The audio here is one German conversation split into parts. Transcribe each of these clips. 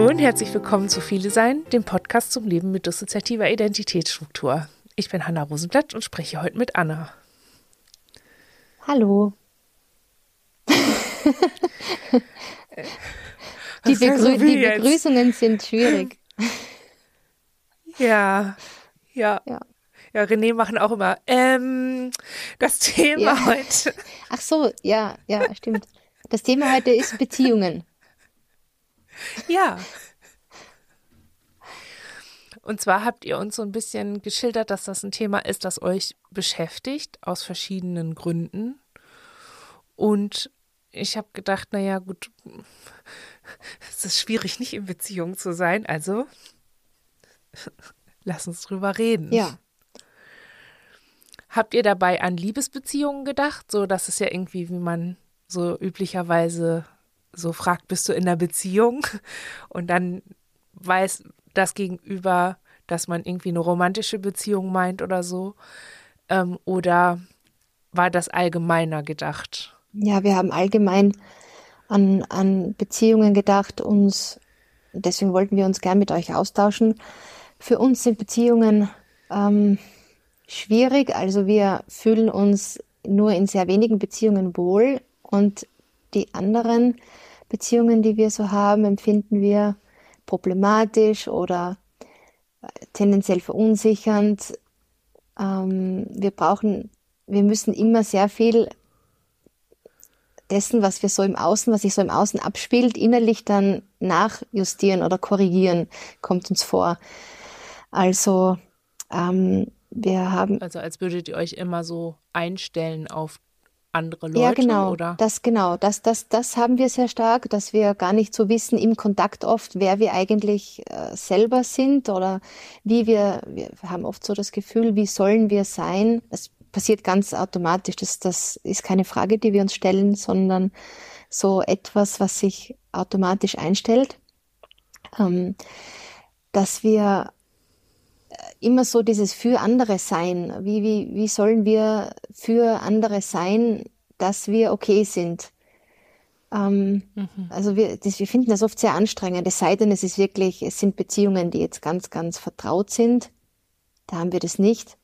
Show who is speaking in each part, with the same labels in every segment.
Speaker 1: Hallo und herzlich willkommen zu Viele Sein, dem Podcast zum Leben mit dissoziativer Identitätsstruktur. Ich bin Hanna Rosenblatt und spreche heute mit Anna.
Speaker 2: Hallo. die, Begrü die Begrüßungen sind schwierig.
Speaker 1: Ja, ja. ja. Ja, René machen auch immer. Ähm, das Thema ja. heute.
Speaker 2: Ach so, ja, ja, stimmt. Das Thema heute ist Beziehungen.
Speaker 1: Ja. Und zwar habt ihr uns so ein bisschen geschildert, dass das ein Thema ist, das euch beschäftigt, aus verschiedenen Gründen. Und ich habe gedacht, naja, gut, es ist schwierig, nicht in Beziehung zu sein, also lass uns drüber reden.
Speaker 2: Ja.
Speaker 1: Habt ihr dabei an Liebesbeziehungen gedacht? So, das ist ja irgendwie, wie man so üblicherweise so fragt, bist du in einer Beziehung? Und dann weiß das Gegenüber, dass man irgendwie eine romantische Beziehung meint oder so. Ähm, oder war das allgemeiner gedacht?
Speaker 2: Ja, wir haben allgemein an, an Beziehungen gedacht, uns, deswegen wollten wir uns gern mit euch austauschen. Für uns sind Beziehungen ähm, schwierig. Also wir fühlen uns nur in sehr wenigen Beziehungen wohl und die anderen Beziehungen, die wir so haben, empfinden wir problematisch oder äh, tendenziell verunsichernd. Ähm, wir brauchen, wir müssen immer sehr viel dessen, was wir so im Außen, was sich so im Außen abspielt, innerlich dann nachjustieren oder korrigieren, kommt uns vor. Also ähm, wir haben.
Speaker 1: Also als würdet ihr euch immer so einstellen auf andere Leute,
Speaker 2: ja, genau,
Speaker 1: oder?
Speaker 2: Das genau, das, das, das haben wir sehr stark, dass wir gar nicht so wissen im Kontakt oft, wer wir eigentlich äh, selber sind oder wie wir, wir haben oft so das Gefühl, wie sollen wir sein? Das passiert ganz automatisch. Das, das ist keine Frage, die wir uns stellen, sondern so etwas, was sich automatisch einstellt. Ähm, dass wir immer so dieses für andere sein. Wie, wie, wie sollen wir für andere sein, dass wir okay sind? Ähm, mhm. Also wir, das, wir finden das oft sehr anstrengend, es sei denn, es ist wirklich, es sind Beziehungen, die jetzt ganz, ganz vertraut sind. Da haben wir das nicht.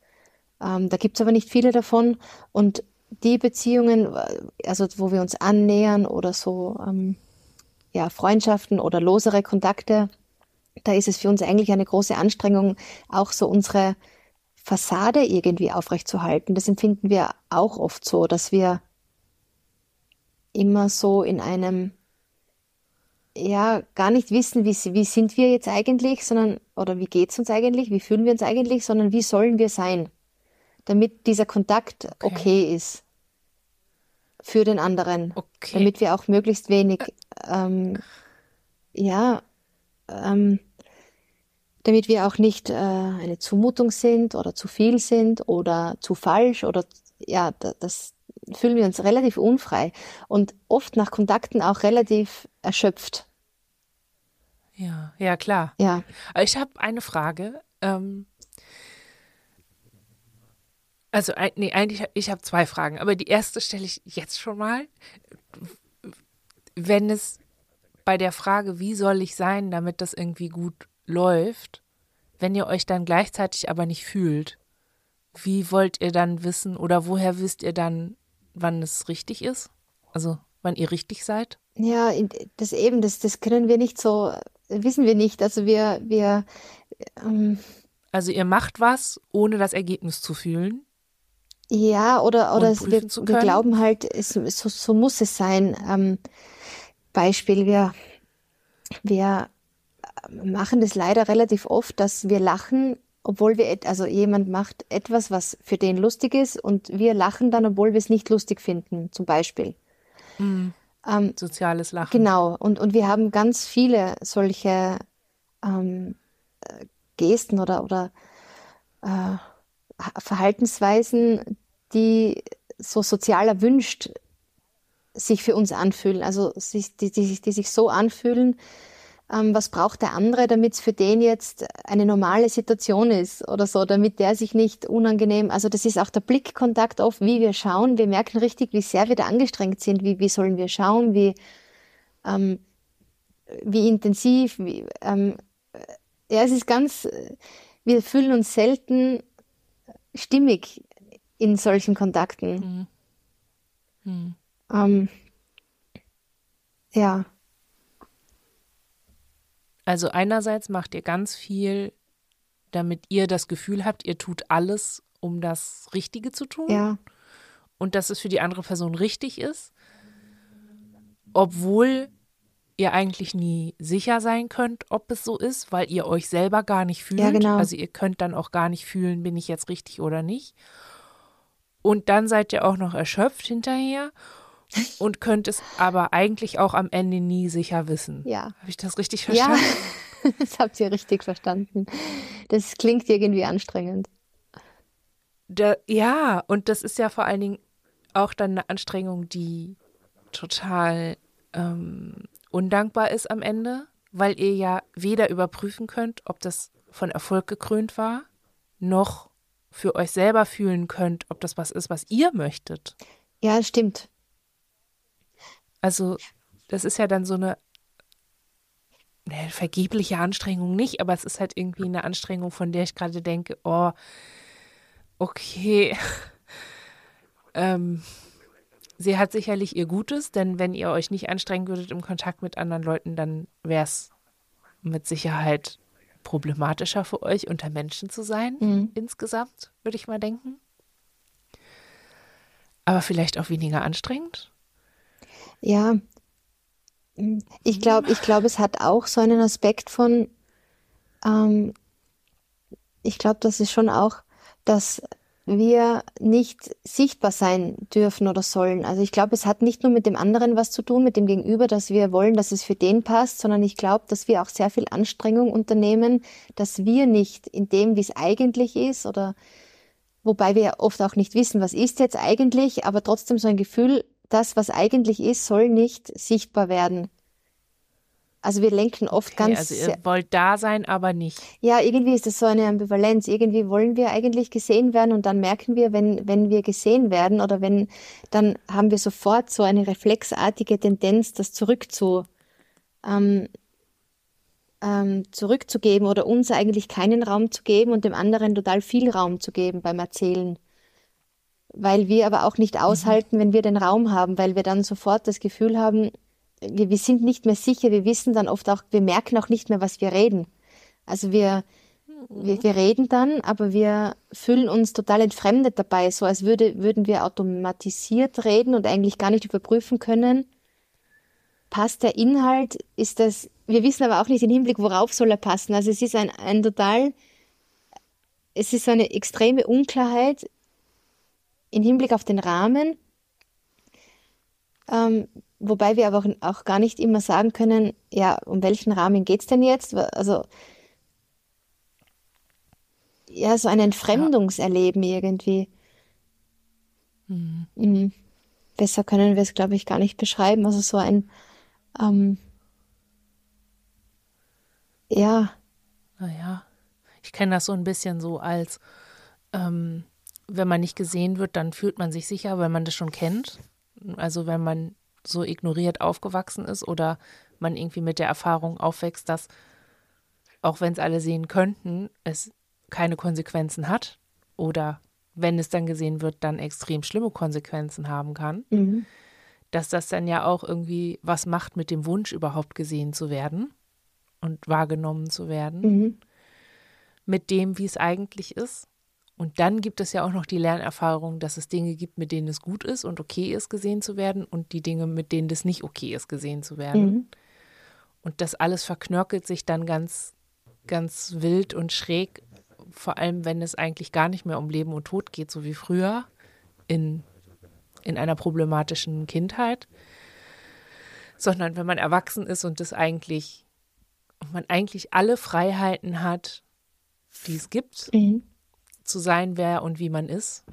Speaker 2: Ähm, da gibt's aber nicht viele davon. Und die Beziehungen, also wo wir uns annähern oder so, ähm, ja, Freundschaften oder losere Kontakte, da ist es für uns eigentlich eine große Anstrengung, auch so unsere Fassade irgendwie aufrechtzuerhalten. Das empfinden wir auch oft so, dass wir immer so in einem, ja, gar nicht wissen, wie, wie sind wir jetzt eigentlich, sondern, oder wie geht's uns eigentlich, wie fühlen wir uns eigentlich, sondern wie sollen wir sein, damit dieser Kontakt okay, okay ist für den anderen, okay. damit wir auch möglichst wenig, ähm, ja, ähm, damit wir auch nicht äh, eine Zumutung sind oder zu viel sind oder zu falsch oder ja, das fühlen wir uns relativ unfrei und oft nach Kontakten auch relativ erschöpft.
Speaker 1: Ja, ja klar.
Speaker 2: Ja.
Speaker 1: Ich habe eine Frage. Ähm, also nee, eigentlich ich habe zwei Fragen, aber die erste stelle ich jetzt schon mal. Wenn es bei der Frage, wie soll ich sein, damit das irgendwie gut läuft, wenn ihr euch dann gleichzeitig aber nicht fühlt, wie wollt ihr dann wissen oder woher wisst ihr dann, wann es richtig ist? Also wann ihr richtig seid?
Speaker 2: Ja, das eben, das, das können wir nicht so, wissen wir nicht. Also wir, wir
Speaker 1: ähm, Also ihr macht was, ohne das Ergebnis zu fühlen?
Speaker 2: Ja, oder, oder es, wir, wir, glauben halt, es, so, so muss es sein. Ähm, Beispiel, wir, wir machen das leider relativ oft, dass wir lachen, obwohl wir, also jemand macht etwas, was für den lustig ist und wir lachen dann, obwohl wir es nicht lustig finden, zum Beispiel.
Speaker 1: Mhm. Ähm, Soziales Lachen.
Speaker 2: Genau, und, und wir haben ganz viele solche ähm, Gesten oder, oder äh, Verhaltensweisen, die so sozial erwünscht sich für uns anfühlen, also die, die, die, die sich so anfühlen, ähm, was braucht der andere, damit es für den jetzt eine normale Situation ist oder so, damit der sich nicht unangenehm, also das ist auch der Blickkontakt oft, wie wir schauen, wir merken richtig, wie sehr wir da angestrengt sind, wie, wie sollen wir schauen, wie, ähm, wie intensiv, wie, ähm, ja, es ist ganz, wir fühlen uns selten stimmig in solchen Kontakten. Mhm. Mhm. Ähm, ja.
Speaker 1: Also einerseits macht ihr ganz viel, damit ihr das Gefühl habt, ihr tut alles, um das Richtige zu tun.
Speaker 2: Ja.
Speaker 1: Und dass es für die andere Person richtig ist, obwohl ihr eigentlich nie sicher sein könnt, ob es so ist, weil ihr euch selber gar nicht fühlt.
Speaker 2: Ja, genau.
Speaker 1: Also ihr könnt dann auch gar nicht fühlen, bin ich jetzt richtig oder nicht. Und dann seid ihr auch noch erschöpft hinterher und könnt es aber eigentlich auch am Ende nie sicher wissen.
Speaker 2: Ja.
Speaker 1: Habe ich das richtig verstanden?
Speaker 2: Ja, das habt ihr richtig verstanden. Das klingt irgendwie anstrengend.
Speaker 1: Da, ja, und das ist ja vor allen Dingen auch dann eine Anstrengung, die total ähm, undankbar ist am Ende, weil ihr ja weder überprüfen könnt, ob das von Erfolg gekrönt war, noch für euch selber fühlen könnt, ob das was ist, was ihr möchtet.
Speaker 2: Ja, stimmt.
Speaker 1: Also, das ist ja dann so eine ne, vergebliche Anstrengung nicht, aber es ist halt irgendwie eine Anstrengung, von der ich gerade denke, oh, okay. ähm, sie hat sicherlich ihr Gutes, denn wenn ihr euch nicht anstrengen würdet im Kontakt mit anderen Leuten, dann wäre es mit Sicherheit problematischer für euch, unter Menschen zu sein, mhm. insgesamt, würde ich mal denken. Aber vielleicht auch weniger anstrengend.
Speaker 2: Ja, ich glaube, ich glaube, es hat auch so einen Aspekt von, ähm, ich glaube, das ist schon auch, dass wir nicht sichtbar sein dürfen oder sollen. Also ich glaube, es hat nicht nur mit dem anderen was zu tun, mit dem Gegenüber, dass wir wollen, dass es für den passt, sondern ich glaube, dass wir auch sehr viel Anstrengung unternehmen, dass wir nicht in dem, wie es eigentlich ist oder wobei wir oft auch nicht wissen, was ist jetzt eigentlich, aber trotzdem so ein Gefühl, das, was eigentlich ist, soll nicht sichtbar werden. Also wir lenken oft okay, ganz.
Speaker 1: Also ihr wollt da sein, aber nicht.
Speaker 2: Ja, irgendwie ist das so eine Ambivalenz. Irgendwie wollen wir eigentlich gesehen werden und dann merken wir, wenn, wenn wir gesehen werden oder wenn, dann haben wir sofort so eine reflexartige Tendenz, das zurückzu, ähm, ähm, zurückzugeben oder uns eigentlich keinen Raum zu geben und dem anderen total viel Raum zu geben beim Erzählen. Weil wir aber auch nicht mhm. aushalten, mhm. wenn wir den Raum haben, weil wir dann sofort das Gefühl haben, wir, sind nicht mehr sicher, wir wissen dann oft auch, wir merken auch nicht mehr, was wir reden. Also wir, wir, wir reden dann, aber wir fühlen uns total entfremdet dabei, so als würde, würden wir automatisiert reden und eigentlich gar nicht überprüfen können, passt der Inhalt, ist das, wir wissen aber auch nicht den Hinblick, worauf soll er passen. Also es ist ein, ein total, es ist eine extreme Unklarheit im Hinblick auf den Rahmen, ähm, wobei wir aber auch, auch, gar nicht immer sagen können, ja, um welchen Rahmen geht es denn jetzt? Also ja, so ein Entfremdungserleben ja. irgendwie. Mhm. Mhm. Besser können wir es, glaube ich, gar nicht beschreiben. Also so ein, ähm, ja.
Speaker 1: Naja, ich kenne das so ein bisschen so als, ähm, wenn man nicht gesehen wird, dann fühlt man sich sicher, weil man das schon kennt. Also wenn man so ignoriert aufgewachsen ist oder man irgendwie mit der Erfahrung aufwächst, dass auch wenn es alle sehen könnten, es keine Konsequenzen hat oder wenn es dann gesehen wird, dann extrem schlimme Konsequenzen haben kann, mhm. dass das dann ja auch irgendwie was macht mit dem Wunsch, überhaupt gesehen zu werden und wahrgenommen zu werden, mhm. mit dem, wie es eigentlich ist. Und dann gibt es ja auch noch die Lernerfahrung, dass es Dinge gibt, mit denen es gut ist und okay ist, gesehen zu werden und die Dinge, mit denen es nicht okay ist, gesehen zu werden. Mhm. Und das alles verknörkelt sich dann ganz, ganz wild und schräg, vor allem wenn es eigentlich gar nicht mehr um Leben und Tod geht, so wie früher in, in einer problematischen Kindheit, sondern wenn man erwachsen ist und das eigentlich, und man eigentlich alle Freiheiten hat, die es gibt. Mhm zu sein, wer und wie man ist,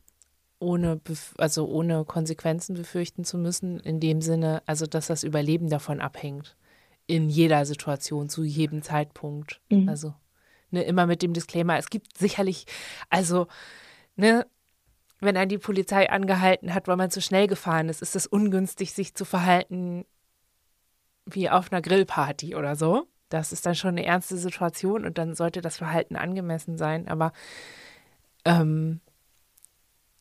Speaker 1: ohne, also ohne Konsequenzen befürchten zu müssen, in dem Sinne, also dass das Überleben davon abhängt. In jeder Situation, zu jedem Zeitpunkt. Mhm. Also, ne, immer mit dem Disclaimer, es gibt sicherlich, also, ne, wenn einen die Polizei angehalten hat, weil man zu schnell gefahren ist, ist es ungünstig, sich zu verhalten, wie auf einer Grillparty oder so. Das ist dann schon eine ernste Situation und dann sollte das Verhalten angemessen sein. Aber ähm,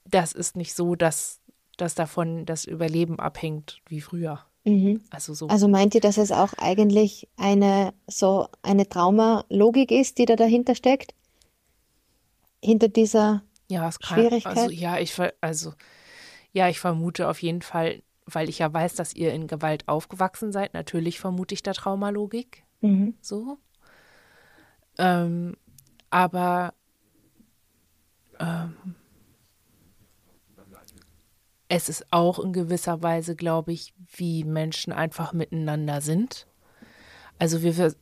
Speaker 1: das ist nicht so, dass, dass davon das Überleben abhängt wie früher.
Speaker 2: Mhm.
Speaker 1: Also so.
Speaker 2: Also meint ihr, dass es auch eigentlich eine so eine Traumalogik ist, die da dahinter steckt? Hinter dieser
Speaker 1: ja, es kann,
Speaker 2: Schwierigkeit?
Speaker 1: Also ja, ich also ja, ich vermute auf jeden Fall, weil ich ja weiß, dass ihr in Gewalt aufgewachsen seid. Natürlich vermute ich da Traumalogik.
Speaker 2: Mhm.
Speaker 1: So. Ähm, aber ähm, es ist auch in gewisser Weise, glaube ich, wie Menschen einfach miteinander sind. Also wir,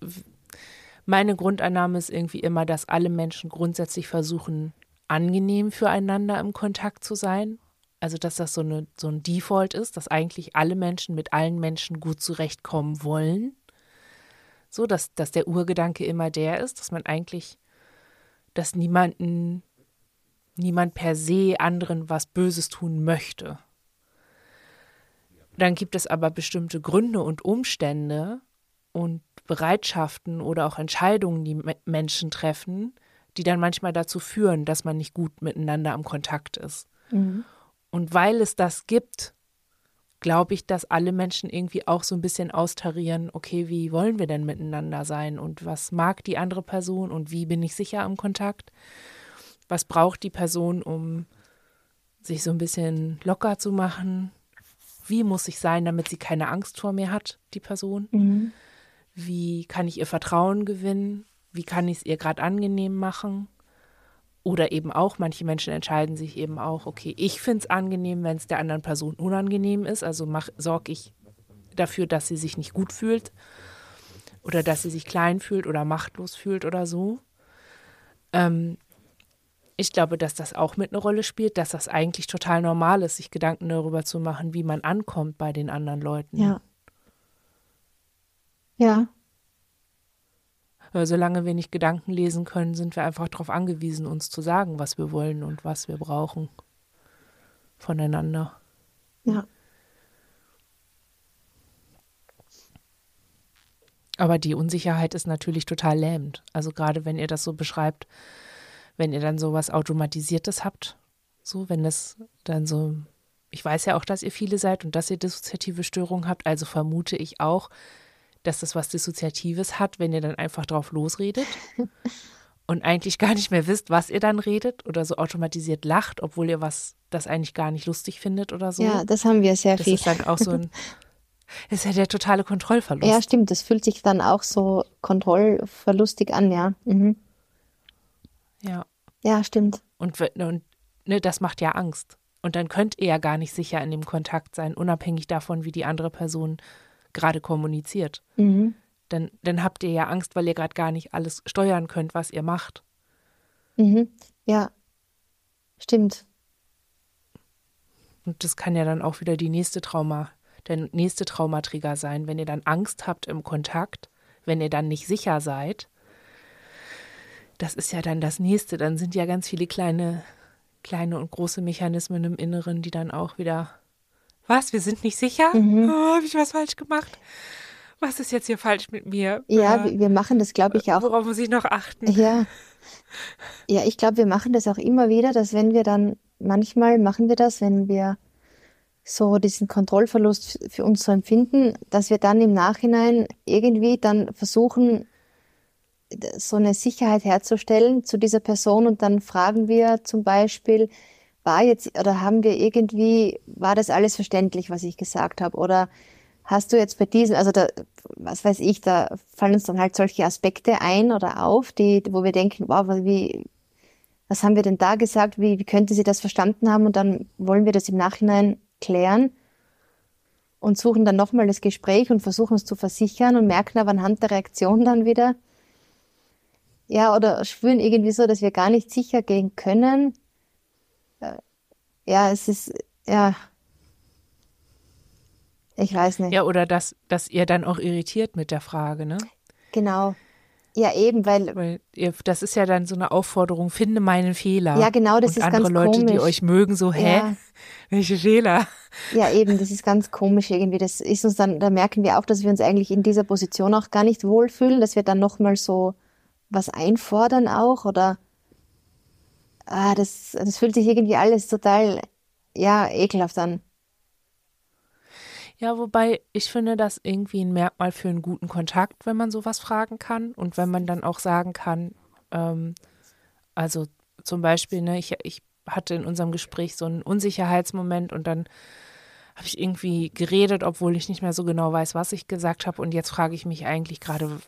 Speaker 1: meine Grundannahme ist irgendwie immer, dass alle Menschen grundsätzlich versuchen, angenehm füreinander im Kontakt zu sein. Also dass das so, eine, so ein Default ist, dass eigentlich alle Menschen mit allen Menschen gut zurechtkommen wollen. So, dass, dass der Urgedanke immer der ist, dass man eigentlich, dass niemanden niemand per se anderen was Böses tun möchte. Dann gibt es aber bestimmte Gründe und Umstände und Bereitschaften oder auch Entscheidungen, die Menschen treffen, die dann manchmal dazu führen, dass man nicht gut miteinander am Kontakt ist.
Speaker 2: Mhm.
Speaker 1: Und weil es das gibt, glaube ich, dass alle Menschen irgendwie auch so ein bisschen austarieren, okay, wie wollen wir denn miteinander sein und was mag die andere Person und wie bin ich sicher am Kontakt? Was braucht die Person, um sich so ein bisschen locker zu machen? Wie muss ich sein, damit sie keine Angst vor mir hat, die Person?
Speaker 2: Mhm.
Speaker 1: Wie kann ich ihr Vertrauen gewinnen? Wie kann ich es ihr gerade angenehm machen? Oder eben auch, manche Menschen entscheiden sich eben auch, okay, ich finde es angenehm, wenn es der anderen Person unangenehm ist. Also sorge ich dafür, dass sie sich nicht gut fühlt oder dass sie sich klein fühlt oder machtlos fühlt oder so. Ähm, ich glaube, dass das auch mit eine Rolle spielt, dass das eigentlich total normal ist, sich Gedanken darüber zu machen, wie man ankommt bei den anderen Leuten.
Speaker 2: Ja. Ja.
Speaker 1: Solange wir nicht Gedanken lesen können, sind wir einfach darauf angewiesen, uns zu sagen, was wir wollen und was wir brauchen voneinander.
Speaker 2: Ja.
Speaker 1: Aber die Unsicherheit ist natürlich total lähmend. Also gerade wenn ihr das so beschreibt, wenn ihr dann sowas Automatisiertes habt, so, wenn das dann so, ich weiß ja auch, dass ihr viele seid und dass ihr dissoziative Störungen habt, also vermute ich auch, dass das was Dissoziatives hat, wenn ihr dann einfach drauf losredet und eigentlich gar nicht mehr wisst, was ihr dann redet oder so automatisiert lacht, obwohl ihr was das eigentlich gar nicht lustig findet oder so.
Speaker 2: Ja, das haben wir sehr
Speaker 1: das
Speaker 2: viel.
Speaker 1: Das ist dann auch so ein, ist ja der totale Kontrollverlust.
Speaker 2: Ja, stimmt, das fühlt sich dann auch so kontrollverlustig an, ja. Mhm.
Speaker 1: Ja.
Speaker 2: Ja, stimmt.
Speaker 1: Und, und ne, das macht ja Angst. Und dann könnt ihr ja gar nicht sicher in dem Kontakt sein, unabhängig davon, wie die andere Person gerade kommuniziert.
Speaker 2: Mhm.
Speaker 1: Dann, dann habt ihr ja Angst, weil ihr gerade gar nicht alles steuern könnt, was ihr macht.
Speaker 2: Mhm. Ja, stimmt.
Speaker 1: Und das kann ja dann auch wieder die nächste Trauma, der nächste Traumatrigger sein, wenn ihr dann Angst habt im Kontakt, wenn ihr dann nicht sicher seid, das ist ja dann das nächste. Dann sind ja ganz viele kleine, kleine und große Mechanismen im Inneren, die dann auch wieder. Was? Wir sind nicht sicher?
Speaker 2: Mhm.
Speaker 1: Oh, Habe ich was falsch gemacht? Was ist jetzt hier falsch mit mir?
Speaker 2: Ja,
Speaker 1: äh,
Speaker 2: wir machen das, glaube ich, auch.
Speaker 1: Worauf muss ich noch achten?
Speaker 2: Ja. Ja, ich glaube, wir machen das auch immer wieder, dass wenn wir dann, manchmal machen wir das, wenn wir so diesen Kontrollverlust für uns so empfinden, dass wir dann im Nachhinein irgendwie dann versuchen, so eine Sicherheit herzustellen zu dieser Person und dann fragen wir zum Beispiel, war jetzt oder haben wir irgendwie, war das alles verständlich, was ich gesagt habe? Oder hast du jetzt bei diesem, also da, was weiß ich, da fallen uns dann halt solche Aspekte ein oder auf, die, wo wir denken, wow, wie, was haben wir denn da gesagt? Wie, wie könnte sie das verstanden haben? Und dann wollen wir das im Nachhinein klären und suchen dann nochmal das Gespräch und versuchen es zu versichern und merken aber anhand der Reaktion dann wieder, ja, oder spüren irgendwie so, dass wir gar nicht sicher gehen können. Äh, ja, es ist, ja, ich weiß nicht.
Speaker 1: Ja, oder dass, dass ihr dann auch irritiert mit der Frage, ne?
Speaker 2: Genau. Ja, eben, weil,
Speaker 1: weil ihr, das ist ja dann so eine Aufforderung, finde meinen Fehler.
Speaker 2: Ja, genau, das
Speaker 1: und
Speaker 2: ist
Speaker 1: andere
Speaker 2: ganz
Speaker 1: Leute,
Speaker 2: komisch.
Speaker 1: die euch mögen, so, hä?
Speaker 2: Ja.
Speaker 1: Welche Fehler?
Speaker 2: Ja, eben, das ist ganz komisch irgendwie. Das ist uns dann, da merken wir auch, dass wir uns eigentlich in dieser Position auch gar nicht wohlfühlen, dass wir dann nochmal so was einfordern auch oder ah, das, das fühlt sich irgendwie alles total, ja, ekelhaft an.
Speaker 1: Ja, wobei ich finde das irgendwie ein Merkmal für einen guten Kontakt, wenn man sowas fragen kann und wenn man dann auch sagen kann, ähm, also zum Beispiel, ne, ich, ich hatte in unserem Gespräch so einen Unsicherheitsmoment und dann habe ich irgendwie geredet, obwohl ich nicht mehr so genau weiß, was ich gesagt habe. Und jetzt frage ich mich eigentlich gerade,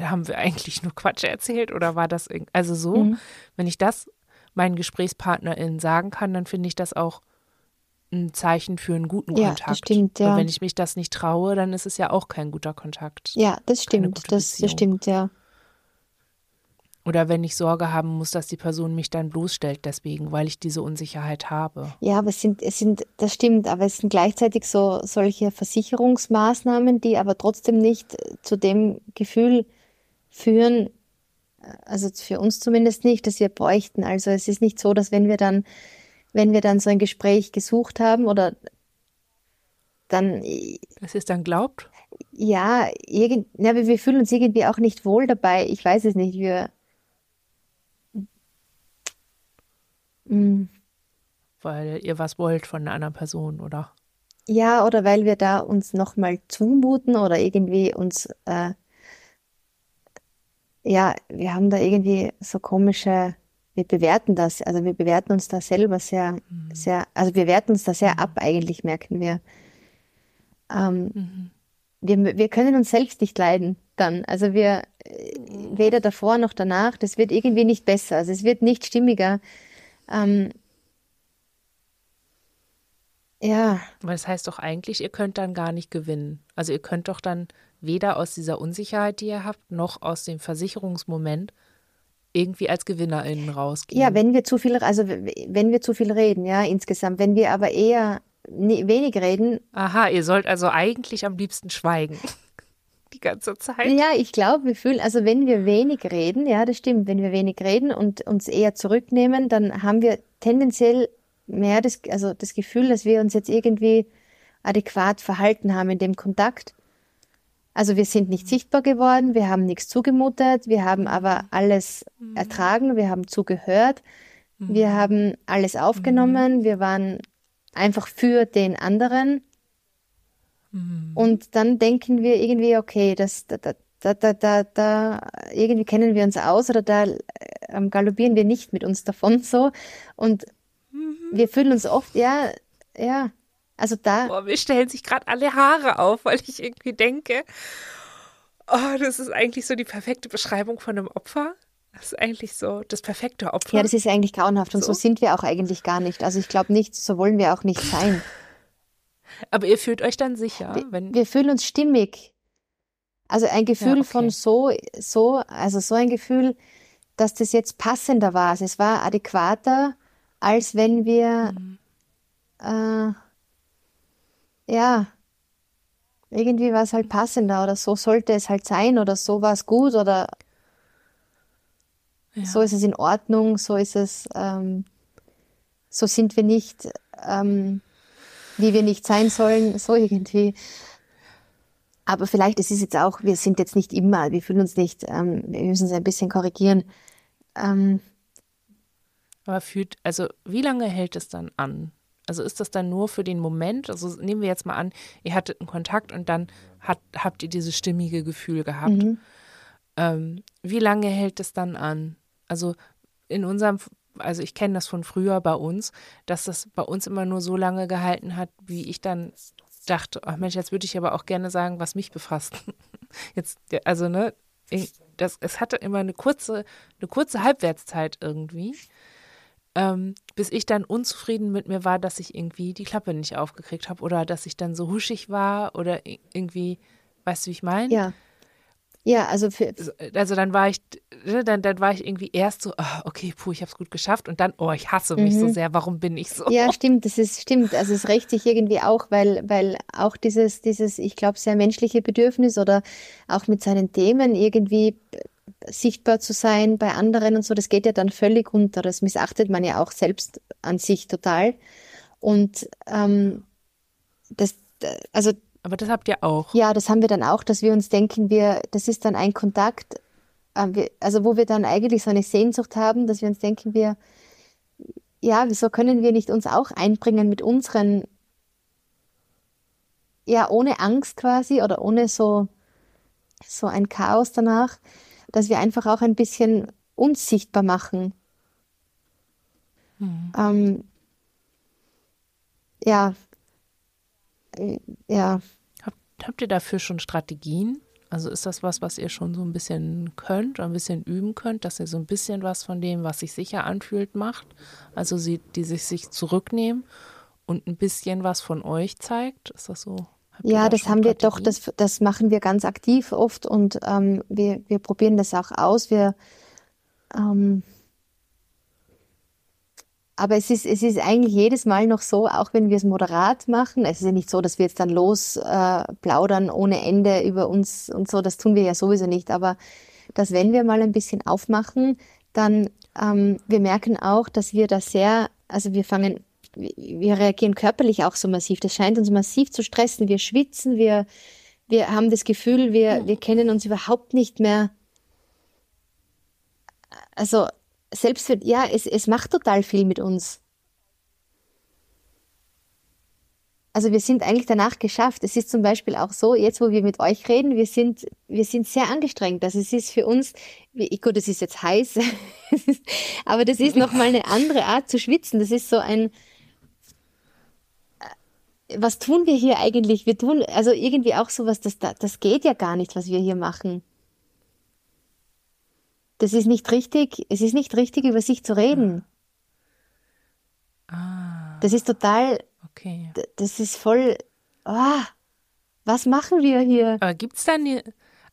Speaker 1: haben wir eigentlich nur Quatsch erzählt oder war das irgendwie, also so,
Speaker 2: Mhm.
Speaker 1: wenn ich das meinen GesprächspartnerInnen sagen kann, dann finde ich das auch ein Zeichen für einen guten
Speaker 2: Ja, das
Speaker 1: Kontakt.
Speaker 2: stimmt, ja.
Speaker 1: Und wenn ich mich das nicht traue, dann ist es ja auch kein guter Kontakt.
Speaker 2: Ja, das stimmt, das, das stimmt, ja.
Speaker 1: Oder wenn ich Sorge haben muss, dass die Person mich dann bloßstellt deswegen, weil ich diese Unsicherheit habe.
Speaker 2: Ja, aber es sind, es sind, das stimmt, aber es sind gleichzeitig so solche Versicherungsmaßnahmen, die aber trotzdem nicht zu dem Gefühl führen, also für uns zumindest nicht, dass wir bräuchten. Also es ist nicht so, dass wenn wir dann, wenn wir dann so ein Gespräch gesucht haben oder dann,
Speaker 1: Dass ihr es dann glaubt?
Speaker 2: ja, irgend, ja, wir wir fühlen uns irgendwie auch nicht wohl dabei. Ich weiß es nicht, wir, mm,
Speaker 1: Weil ihr was wollt von einer anderen Person, oder?
Speaker 2: Ja, oder weil wir da uns nochmal zumuten oder irgendwie uns, äh, ja, wir haben da irgendwie so komische, wir bewerten das, also wir bewerten uns da selber sehr, sehr, also wir werten uns da sehr ab, eigentlich merken wir. Ähm, wir, wir können uns selbst nicht leiden dann. Also wir, äh, weder davor noch danach, das wird irgendwie nicht besser, also es wird nicht stimmiger. Ähm, ja.
Speaker 1: Weil das heißt doch eigentlich, ihr könnt dann gar nicht gewinnen. Also ihr könnt doch dann weder aus dieser Unsicherheit, die ihr habt, noch aus dem Versicherungsmoment irgendwie als GewinnerInnen rausgehen.
Speaker 2: Ja, wenn wir zu viel, also wenn wir zu viel reden, ja, insgesamt. Wenn wir aber eher wenig reden,
Speaker 1: Aha, ihr sollt also eigentlich am liebsten schweigen. Ganze Zeit.
Speaker 2: ja, ich glaube, wir fühlen, also wenn wir wenig reden, ja, das stimmt, wenn wir wenig reden und uns eher zurücknehmen, dann haben wir tendenziell mehr das, also das Gefühl, dass wir uns jetzt irgendwie adäquat verhalten haben in dem Kontakt. Also wir sind nicht sichtbar geworden, wir haben nichts zugemutet, wir haben aber alles ertragen, wir haben zugehört, wir haben alles aufgenommen, wir waren einfach für den anderen. Und dann denken wir irgendwie, okay, das, da, da, da, da, da, irgendwie kennen wir uns aus oder da ähm, galoppieren wir nicht mit uns davon so. Und wir fühlen uns oft, ja, ja, also da,
Speaker 1: Boah, mir stellen sich gerade alle Haare auf, weil ich irgendwie denke, oh, das ist eigentlich so die perfekte Beschreibung von einem Opfer. Das ist eigentlich so das perfekte Opfer.
Speaker 2: ja, das ist eigentlich grauenhaft und so,
Speaker 1: So?
Speaker 2: sind wir auch eigentlich gar nicht. Also ich glaube nicht, so wollen wir auch nicht sein.
Speaker 1: Aber ihr fühlt euch dann sicher, wenn
Speaker 2: Wir fühlen uns stimmig. Also ein Gefühl
Speaker 1: Ja,
Speaker 2: von
Speaker 1: okay.
Speaker 2: so, so, also so ein Gefühl, dass das jetzt passender war. Also es war adäquater, als wenn wir,
Speaker 1: Mhm.
Speaker 2: äh, ja, irgendwie war es halt passender oder so sollte es halt sein oder so war es gut oder
Speaker 1: Ja.
Speaker 2: so ist es in Ordnung, so ist es, ähm, so sind wir nicht, ähm, wie wir nicht sein sollen, so irgendwie. Aber vielleicht, es ist jetzt auch, wir sind jetzt nicht immer, wir fühlen uns nicht, ähm, wir müssen es ein bisschen korrigieren. Ähm,
Speaker 1: Aber fühlt, also wie lange hält es dann an? Also ist das dann nur für den Moment? Also nehmen wir jetzt mal an, ihr hattet einen Kontakt und dann hat, habt ihr dieses stimmige Gefühl gehabt.
Speaker 2: mhm.
Speaker 1: Ähm, wie lange hält es dann an? Also in unserem, also ich kenne das von früher bei uns, dass das bei uns immer nur so lange gehalten hat, wie ich dann dachte, ach Mensch, jetzt würde ich aber auch gerne sagen, was mich befasst. Jetzt, also ne, das, es hatte immer eine kurze, eine kurze Halbwertszeit irgendwie, ähm, bis ich dann unzufrieden mit mir war, dass ich irgendwie die Klappe nicht aufgekriegt habe oder dass ich dann so huschig war oder irgendwie, weißt du, wie ich meine?
Speaker 2: ja, Ja, also für.
Speaker 1: Also dann war ich, ne, dann, dann war ich irgendwie erst so, oh, okay, puh, ich habe es gut geschafft und dann, oh, ich hasse mich mhm. so sehr, warum bin ich so?
Speaker 2: Ja, stimmt, das ist stimmt. Also es rächt sich irgendwie auch, weil, weil auch dieses, dieses, ich glaube, sehr menschliche Bedürfnis oder auch mit seinen Themen irgendwie sichtbar zu sein bei anderen und so, das geht ja dann völlig unter. Das missachtet man ja auch selbst an sich total. Und ähm, das, also
Speaker 1: aber das habt ihr auch.
Speaker 2: Ja, das haben wir dann auch, dass wir uns denken, wir, das ist dann ein Kontakt, äh, also wo wir dann eigentlich so eine Sehnsucht haben, dass wir uns denken, wir, ja, wieso können wir nicht uns auch einbringen mit unseren, ja, ohne Angst quasi oder ohne so, so ein Chaos danach, dass wir einfach auch ein bisschen uns sichtbar machen. Hm. Ähm, ja, ja.
Speaker 1: Habt, habt ihr dafür schon Strategien? Also ist das was, was ihr schon so ein bisschen könnt, ein bisschen üben könnt, dass ihr so ein bisschen was von dem, was sich sicher anfühlt, macht? Also sie, die sich, sich zurücknehmen und ein bisschen was von euch zeigt? Ist das so?
Speaker 2: Ja, da das haben wir doch, das, das machen wir ganz aktiv oft und ähm, wir, wir probieren das auch aus. Wir ähm, aber es ist, es ist eigentlich jedes Mal noch so, auch wenn wir es moderat machen, es ist ja nicht so, dass wir jetzt dann los äh, plaudern ohne Ende über uns und so, das tun wir ja sowieso nicht, aber dass wenn wir mal ein bisschen aufmachen, dann ähm, wir merken auch, dass wir da sehr, also wir fangen, wir reagieren körperlich auch so massiv, das scheint uns massiv zu stressen, wir schwitzen, wir, wir haben das Gefühl, wir, wir kennen uns überhaupt nicht mehr. Also selbst für, ja, es, es macht total viel mit uns. Also wir sind eigentlich danach geschafft. Es ist zum Beispiel auch so, jetzt wo wir mit euch reden, wir sind, wir sind sehr angestrengt. Also es ist für uns, gut, es ist jetzt heiß, aber das ist nochmal eine andere Art zu schwitzen. Das ist so ein, äh, was tun wir hier eigentlich? Wir tun also irgendwie auch sowas, das, das geht ja gar nicht, was wir hier machen das ist nicht richtig, es ist nicht richtig, über sich zu reden. Ah. Das ist total, okay. das ist voll, oh, was machen wir hier?
Speaker 1: Aber gibt's da eine,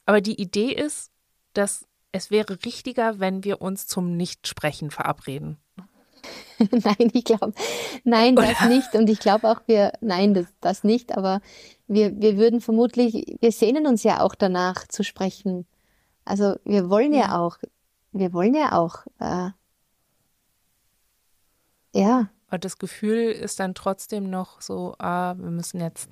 Speaker 1: aber die Idee ist, dass es wäre richtiger, wenn wir uns zum Nichtsprechen verabreden.
Speaker 2: nein, ich glaube, nein, Oder? das nicht. Und ich glaube auch, wir, nein, das, das nicht. Aber wir, wir würden vermutlich, wir sehnen uns ja auch danach zu sprechen. Also wir wollen ja, ja auch wir wollen ja auch, äh, ja.
Speaker 1: Aber das Gefühl ist dann trotzdem noch so, ah, wir müssen jetzt,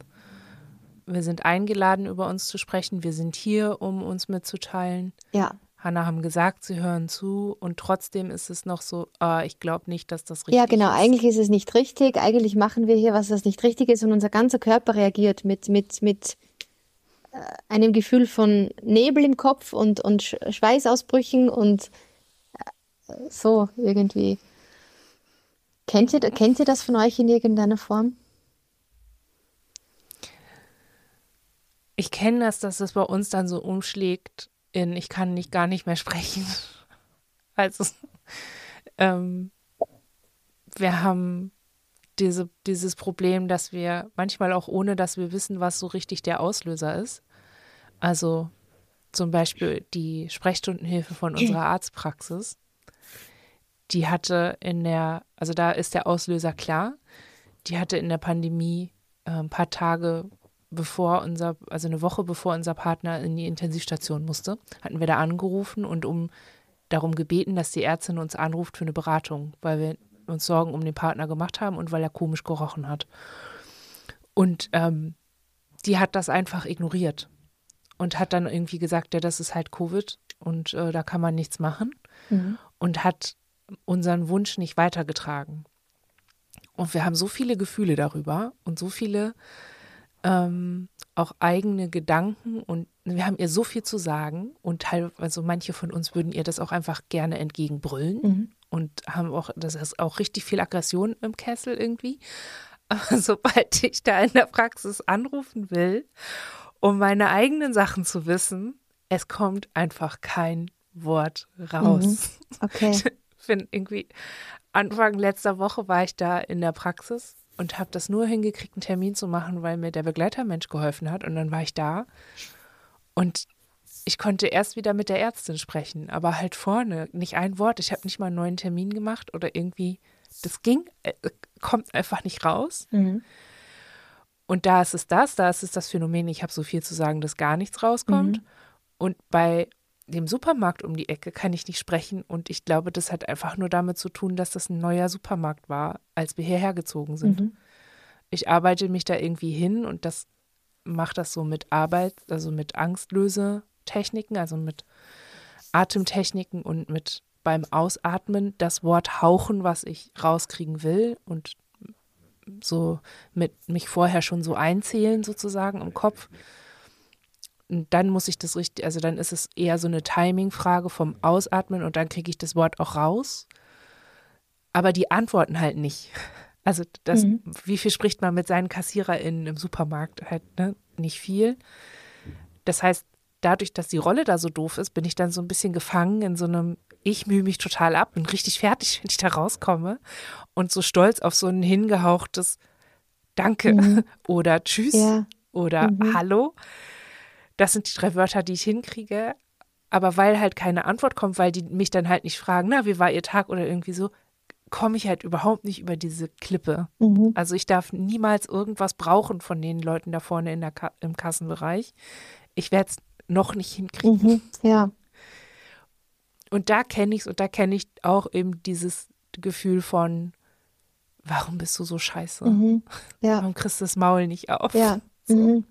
Speaker 1: wir sind eingeladen, über uns zu sprechen, wir sind hier, um uns mitzuteilen.
Speaker 2: Ja.
Speaker 1: Hanna haben gesagt, sie hören zu und trotzdem ist es noch so, ah, ich glaube nicht, dass das richtig
Speaker 2: ist. Ja, genau, ist. eigentlich ist es nicht richtig. Eigentlich machen wir hier was, das nicht richtig ist und unser ganzer Körper reagiert mit, mit, mit einem Gefühl von Nebel im Kopf und, und Schweißausbrüchen und äh, so irgendwie. Kennt ihr, kennt ihr das von euch in irgendeiner Form?
Speaker 1: Ich kenne das, dass es bei uns dann so umschlägt in ich kann nicht gar nicht mehr sprechen. Also ähm, wir haben diese, dieses Problem, dass wir manchmal auch ohne, dass wir wissen, was so richtig der Auslöser ist. Also zum Beispiel die Sprechstundenhilfe von unserer Arztpraxis. Die hatte in der, also da ist der Auslöser klar. Die hatte in der Pandemie äh, ein paar Tage bevor unser, also eine Woche bevor unser Partner in die Intensivstation musste, hatten wir da angerufen und um darum gebeten, dass die Ärztin uns anruft für eine Beratung, weil wir uns Sorgen um den Partner gemacht haben und weil er komisch gerochen hat. Und ähm, die hat das einfach ignoriert und hat dann irgendwie gesagt, ja, das ist halt Covid und äh, da kann man nichts machen mhm. und hat unseren Wunsch nicht weitergetragen. Und wir haben so viele Gefühle darüber und so viele ähm, auch eigene Gedanken und wir haben ihr so viel zu sagen und teilweise also manche von uns würden ihr das auch einfach gerne entgegenbrüllen mhm. Und haben auch, das ist auch richtig viel Aggression im Kessel irgendwie. Aber sobald ich da in der Praxis anrufen will um meine eigenen Sachen zu wissen, es kommt einfach kein Wort raus. Mhm.
Speaker 2: Okay.
Speaker 1: Bin irgendwie Anfang letzter Woche war ich da in der Praxis und habe das nur hingekriegt, einen Termin zu machen, weil mir der Begleitermensch geholfen hat. Und dann war ich da und ich konnte erst wieder mit der Ärztin sprechen, aber halt vorne nicht ein Wort. Ich habe nicht mal einen neuen Termin gemacht oder irgendwie, das ging, äh, kommt einfach nicht raus. Mhm. Und da ist es das, da ist es das Phänomen, ich habe so viel zu sagen, dass gar nichts rauskommt. Mhm. Und bei dem Supermarkt um die Ecke kann ich nicht sprechen. Und ich glaube, das hat einfach nur damit zu tun, dass das ein neuer Supermarkt war, als wir hierher gezogen sind. Mhm. Ich arbeite mich da irgendwie hin und das macht das so mit Arbeit, also mit Angstlösetechniken, also mit Atemtechniken und mit beim Ausatmen das Wort hauchen, was ich rauskriegen will und so mit mich vorher schon so einzählen sozusagen im Kopf. Und dann muss ich das richtig, also dann ist es eher so eine Timing-Frage vom Ausatmen und dann kriege ich das Wort auch raus. Aber die antworten halt nicht. Also das, mhm. wie viel spricht man mit seinen KassiererInnen im Supermarkt? Halt, ne? Nicht viel. Das heißt, dadurch, dass die Rolle da so doof ist, bin ich dann so ein bisschen gefangen in so einem, ich mühe mich total ab, bin richtig fertig, wenn ich da rauskomme und so stolz auf so ein hingehauchtes Danke mhm. oder Tschüss ja. oder mhm. Hallo. Das sind die drei Wörter, die ich hinkriege. Aber weil halt keine Antwort kommt, weil die mich dann halt nicht fragen, na, wie war ihr Tag oder irgendwie so, komme ich halt überhaupt nicht über diese Klippe. Mhm. Also ich darf niemals irgendwas brauchen von den Leuten da vorne in der Ka im Kassenbereich. Ich werde es noch nicht hinkriegen. Mhm.
Speaker 2: Ja.
Speaker 1: Und da kenne ich es und da kenne ich auch eben dieses Gefühl von, warum bist du so scheiße? Mhm. Ja. Warum kriegst du das Maul nicht auf?
Speaker 2: Ja. So. Mhm.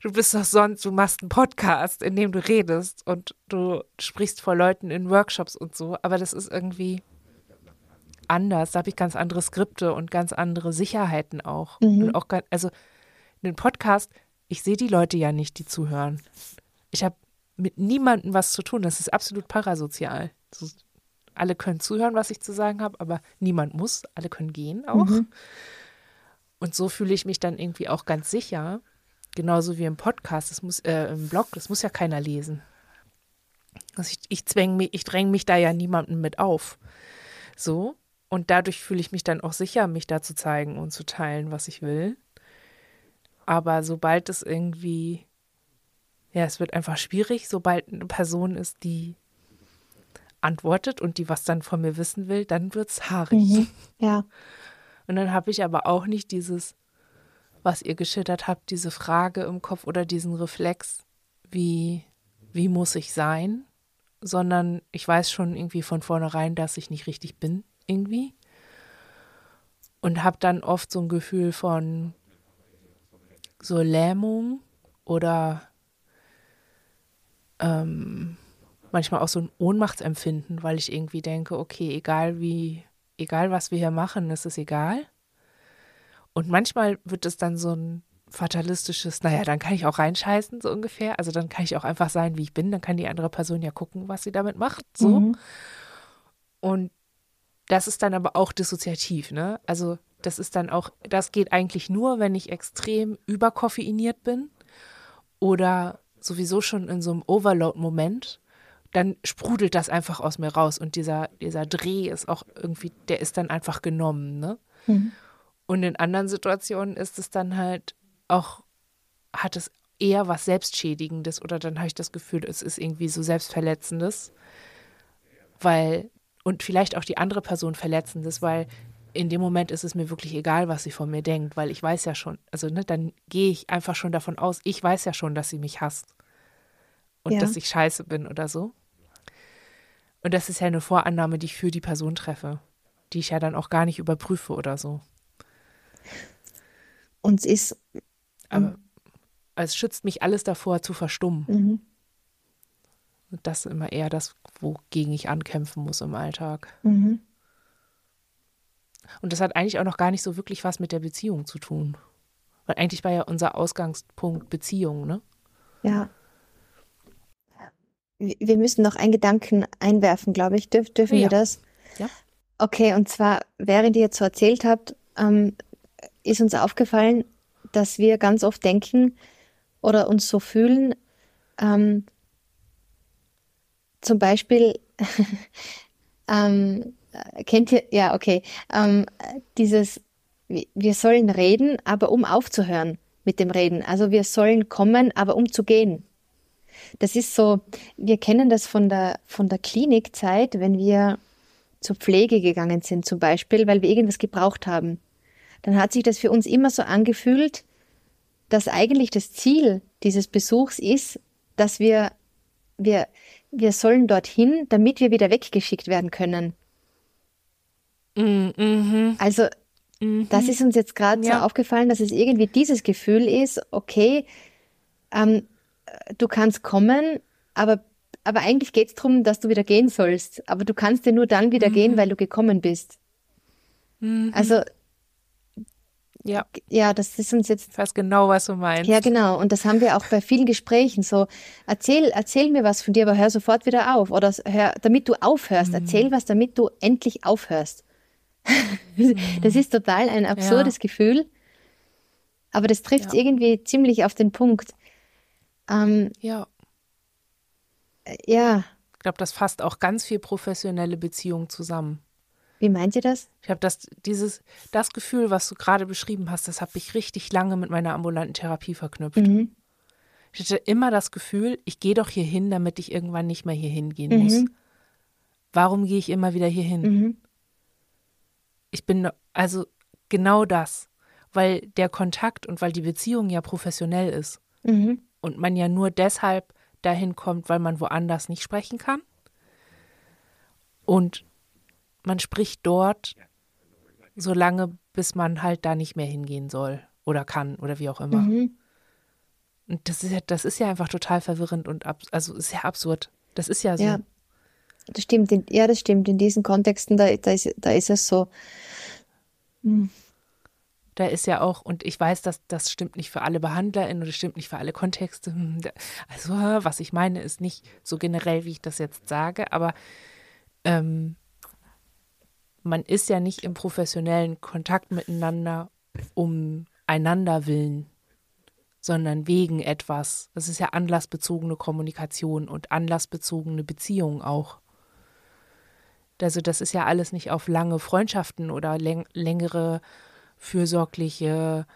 Speaker 1: Du bist doch sonst, du machst einen Podcast, in dem du redest und du sprichst vor Leuten in Workshops und so, aber das ist irgendwie anders. Da habe ich ganz andere Skripte und ganz andere Sicherheiten auch. Mhm. Und auch, also einen Podcast, ich sehe die Leute ja nicht, die zuhören. Ich habe mit niemandem was zu tun. Das ist absolut parasozial. So, alle können zuhören, was ich zu sagen habe, aber niemand muss. Alle können gehen auch. Mhm. Und so fühle ich mich dann irgendwie auch ganz sicher. Genauso wie im Podcast, das muss, äh, im Blog, das muss ja keiner lesen. Also ich, ich zwänge mich, ich dränge mich da ja niemandem mit auf. So. Und dadurch fühle ich mich dann auch sicher, mich da zu zeigen und zu teilen, was ich will. Aber sobald es irgendwie, ja, es wird einfach schwierig, sobald eine Person ist, die antwortet und die was dann von mir wissen will, dann wird es haarig. Mhm,
Speaker 2: ja.
Speaker 1: Und dann habe ich aber auch nicht dieses, was ihr geschildert habt, diese Frage im Kopf oder diesen Reflex, wie, wie muss ich sein, sondern ich weiß schon irgendwie von vornherein, dass ich nicht richtig bin irgendwie. Und habe dann oft so ein Gefühl von so Lähmung oder ähm, manchmal auch so ein Ohnmachtsempfinden, weil ich irgendwie denke, okay, egal wie, egal was wir hier machen, ist es egal. Und manchmal wird es dann so ein fatalistisches, naja, dann kann ich auch reinscheißen, so ungefähr. Also dann kann ich auch einfach sein, wie ich bin. Dann kann die andere Person ja gucken, was sie damit macht. So. Mhm. Und das ist dann aber auch dissoziativ, ne? Also das ist dann auch, das geht eigentlich nur, wenn ich extrem überkoffeiniert bin oder sowieso schon in so einem Overload-Moment, dann sprudelt das einfach aus mir raus und dieser, dieser Dreh ist auch irgendwie, der ist dann einfach genommen, ne? Mhm. Und in anderen Situationen ist es dann halt auch, hat es eher was Selbstschädigendes oder dann habe ich das Gefühl, es ist irgendwie so Selbstverletzendes, weil und vielleicht auch die andere Person Verletzendes, weil in dem Moment ist es mir wirklich egal, was sie von mir denkt, weil ich weiß ja schon, also ne, dann gehe ich einfach schon davon aus, ich weiß ja schon, dass sie mich hasst und ja. dass ich scheiße bin oder so. Und das ist ja eine Vorannahme, die ich für die Person treffe, die ich ja dann auch gar nicht überprüfe oder so.
Speaker 2: Und es ist.
Speaker 1: Aber es schützt mich alles davor zu verstummen. Mhm. Und das ist immer eher das, wogegen ich ankämpfen muss im Alltag. Mhm. Und das hat eigentlich auch noch gar nicht so wirklich was mit der Beziehung zu tun. Weil eigentlich war ja unser Ausgangspunkt Beziehung, ne?
Speaker 2: Ja. Wir müssen noch einen Gedanken einwerfen, glaube ich. Dürf, dürfen ja. wir das?
Speaker 1: Ja.
Speaker 2: Okay, und zwar, während ihr jetzt so erzählt habt, ähm, ist uns aufgefallen, dass wir ganz oft denken oder uns so fühlen, ähm, zum Beispiel, ähm, kennt ihr, ja, okay, ähm, dieses, wir sollen reden, aber um aufzuhören mit dem Reden. Also wir sollen kommen, aber um zu gehen. Das ist so, wir kennen das von der, von der Klinikzeit, wenn wir zur Pflege gegangen sind zum Beispiel, weil wir irgendwas gebraucht haben. Dann hat sich das für uns immer so angefühlt, dass eigentlich das Ziel dieses Besuchs ist, dass wir, wir, wir sollen dorthin, damit wir wieder weggeschickt werden können.
Speaker 1: Mhm.
Speaker 2: Also
Speaker 1: Mhm.
Speaker 2: das ist uns jetzt gerade
Speaker 1: Ja.
Speaker 2: so aufgefallen, dass es irgendwie dieses Gefühl ist, okay, ähm, du kannst kommen, aber, aber eigentlich geht es darum, dass du wieder gehen sollst. Aber du kannst ja nur dann wieder gehen, weil du gekommen bist.
Speaker 1: Mhm.
Speaker 2: Also
Speaker 1: ja,
Speaker 2: ja, das ist uns jetzt
Speaker 1: ich weiß genau, was du meinst.
Speaker 2: Ja, genau. Und das haben wir auch bei vielen Gesprächen so. Erzähl, erzähl mir was von dir, aber hör sofort wieder auf. Oder hör, damit du aufhörst. Erzähl was, damit du endlich aufhörst. Das ist total ein absurdes Gefühl. Aber das trifft
Speaker 1: Ja.
Speaker 2: irgendwie ziemlich auf den Punkt. Ähm,
Speaker 1: ja.
Speaker 2: ja,
Speaker 1: Ich glaube, das fasst auch ganz viel professionelle Beziehungen zusammen.
Speaker 2: wie meint ihr das?
Speaker 1: Ich habe das, dieses, das Gefühl, was du gerade beschrieben hast, das habe ich richtig lange mit meiner ambulanten Therapie verknüpft.
Speaker 2: Mhm.
Speaker 1: Ich hatte immer das Gefühl, ich gehe doch hier hin, damit ich irgendwann nicht mehr hier hingehen muss.
Speaker 2: Mhm.
Speaker 1: Warum gehe ich immer wieder hier hin?
Speaker 2: Mhm.
Speaker 1: Ich bin, also genau das, weil der Kontakt und weil die Beziehung ja professionell ist
Speaker 2: Mhm.
Speaker 1: und man ja nur deshalb dahin kommt, weil man woanders nicht sprechen kann. Und man spricht dort so lange, bis man halt da nicht mehr hingehen soll oder kann oder wie auch immer.
Speaker 2: Mhm.
Speaker 1: Und das ist ja, das ist ja einfach total verwirrend und abs also ist ja absurd. Das ist ja so.
Speaker 2: Ja. Das stimmt. In, ja, das stimmt. In diesen Kontexten, da, da, ist, da ist es so.
Speaker 1: Da ist ja auch, und ich weiß, dass das stimmt nicht für alle BehandlerInnen oder stimmt nicht für alle Kontexte. Hm, Also, was ich meine, ist nicht so generell, wie ich das jetzt sage, aber ähm, man ist ja nicht im professionellen Kontakt miteinander um einander willen, sondern wegen etwas. Das ist ja anlassbezogene Kommunikation und anlassbezogene Beziehung auch. Also das ist ja alles nicht auf lange Freundschaften oder läng längere fürsorgliche,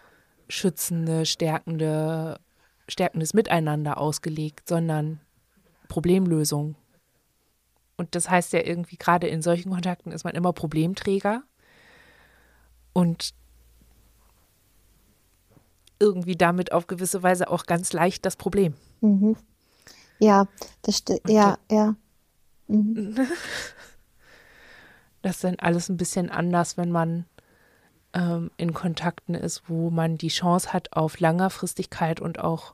Speaker 1: schützende, stärkende, stärkendes Miteinander ausgelegt, sondern Problemlösung. Und das heißt ja irgendwie, gerade in solchen Kontakten ist man immer Problemträger und irgendwie damit auf gewisse Weise auch ganz leicht das Problem.
Speaker 2: Mhm. Ja, das stimmt. Ja, ja.
Speaker 1: Das ist dann alles ein bisschen anders, wenn man ähm, in Kontakten ist, wo man die Chance hat auf Langerfristigkeit und auch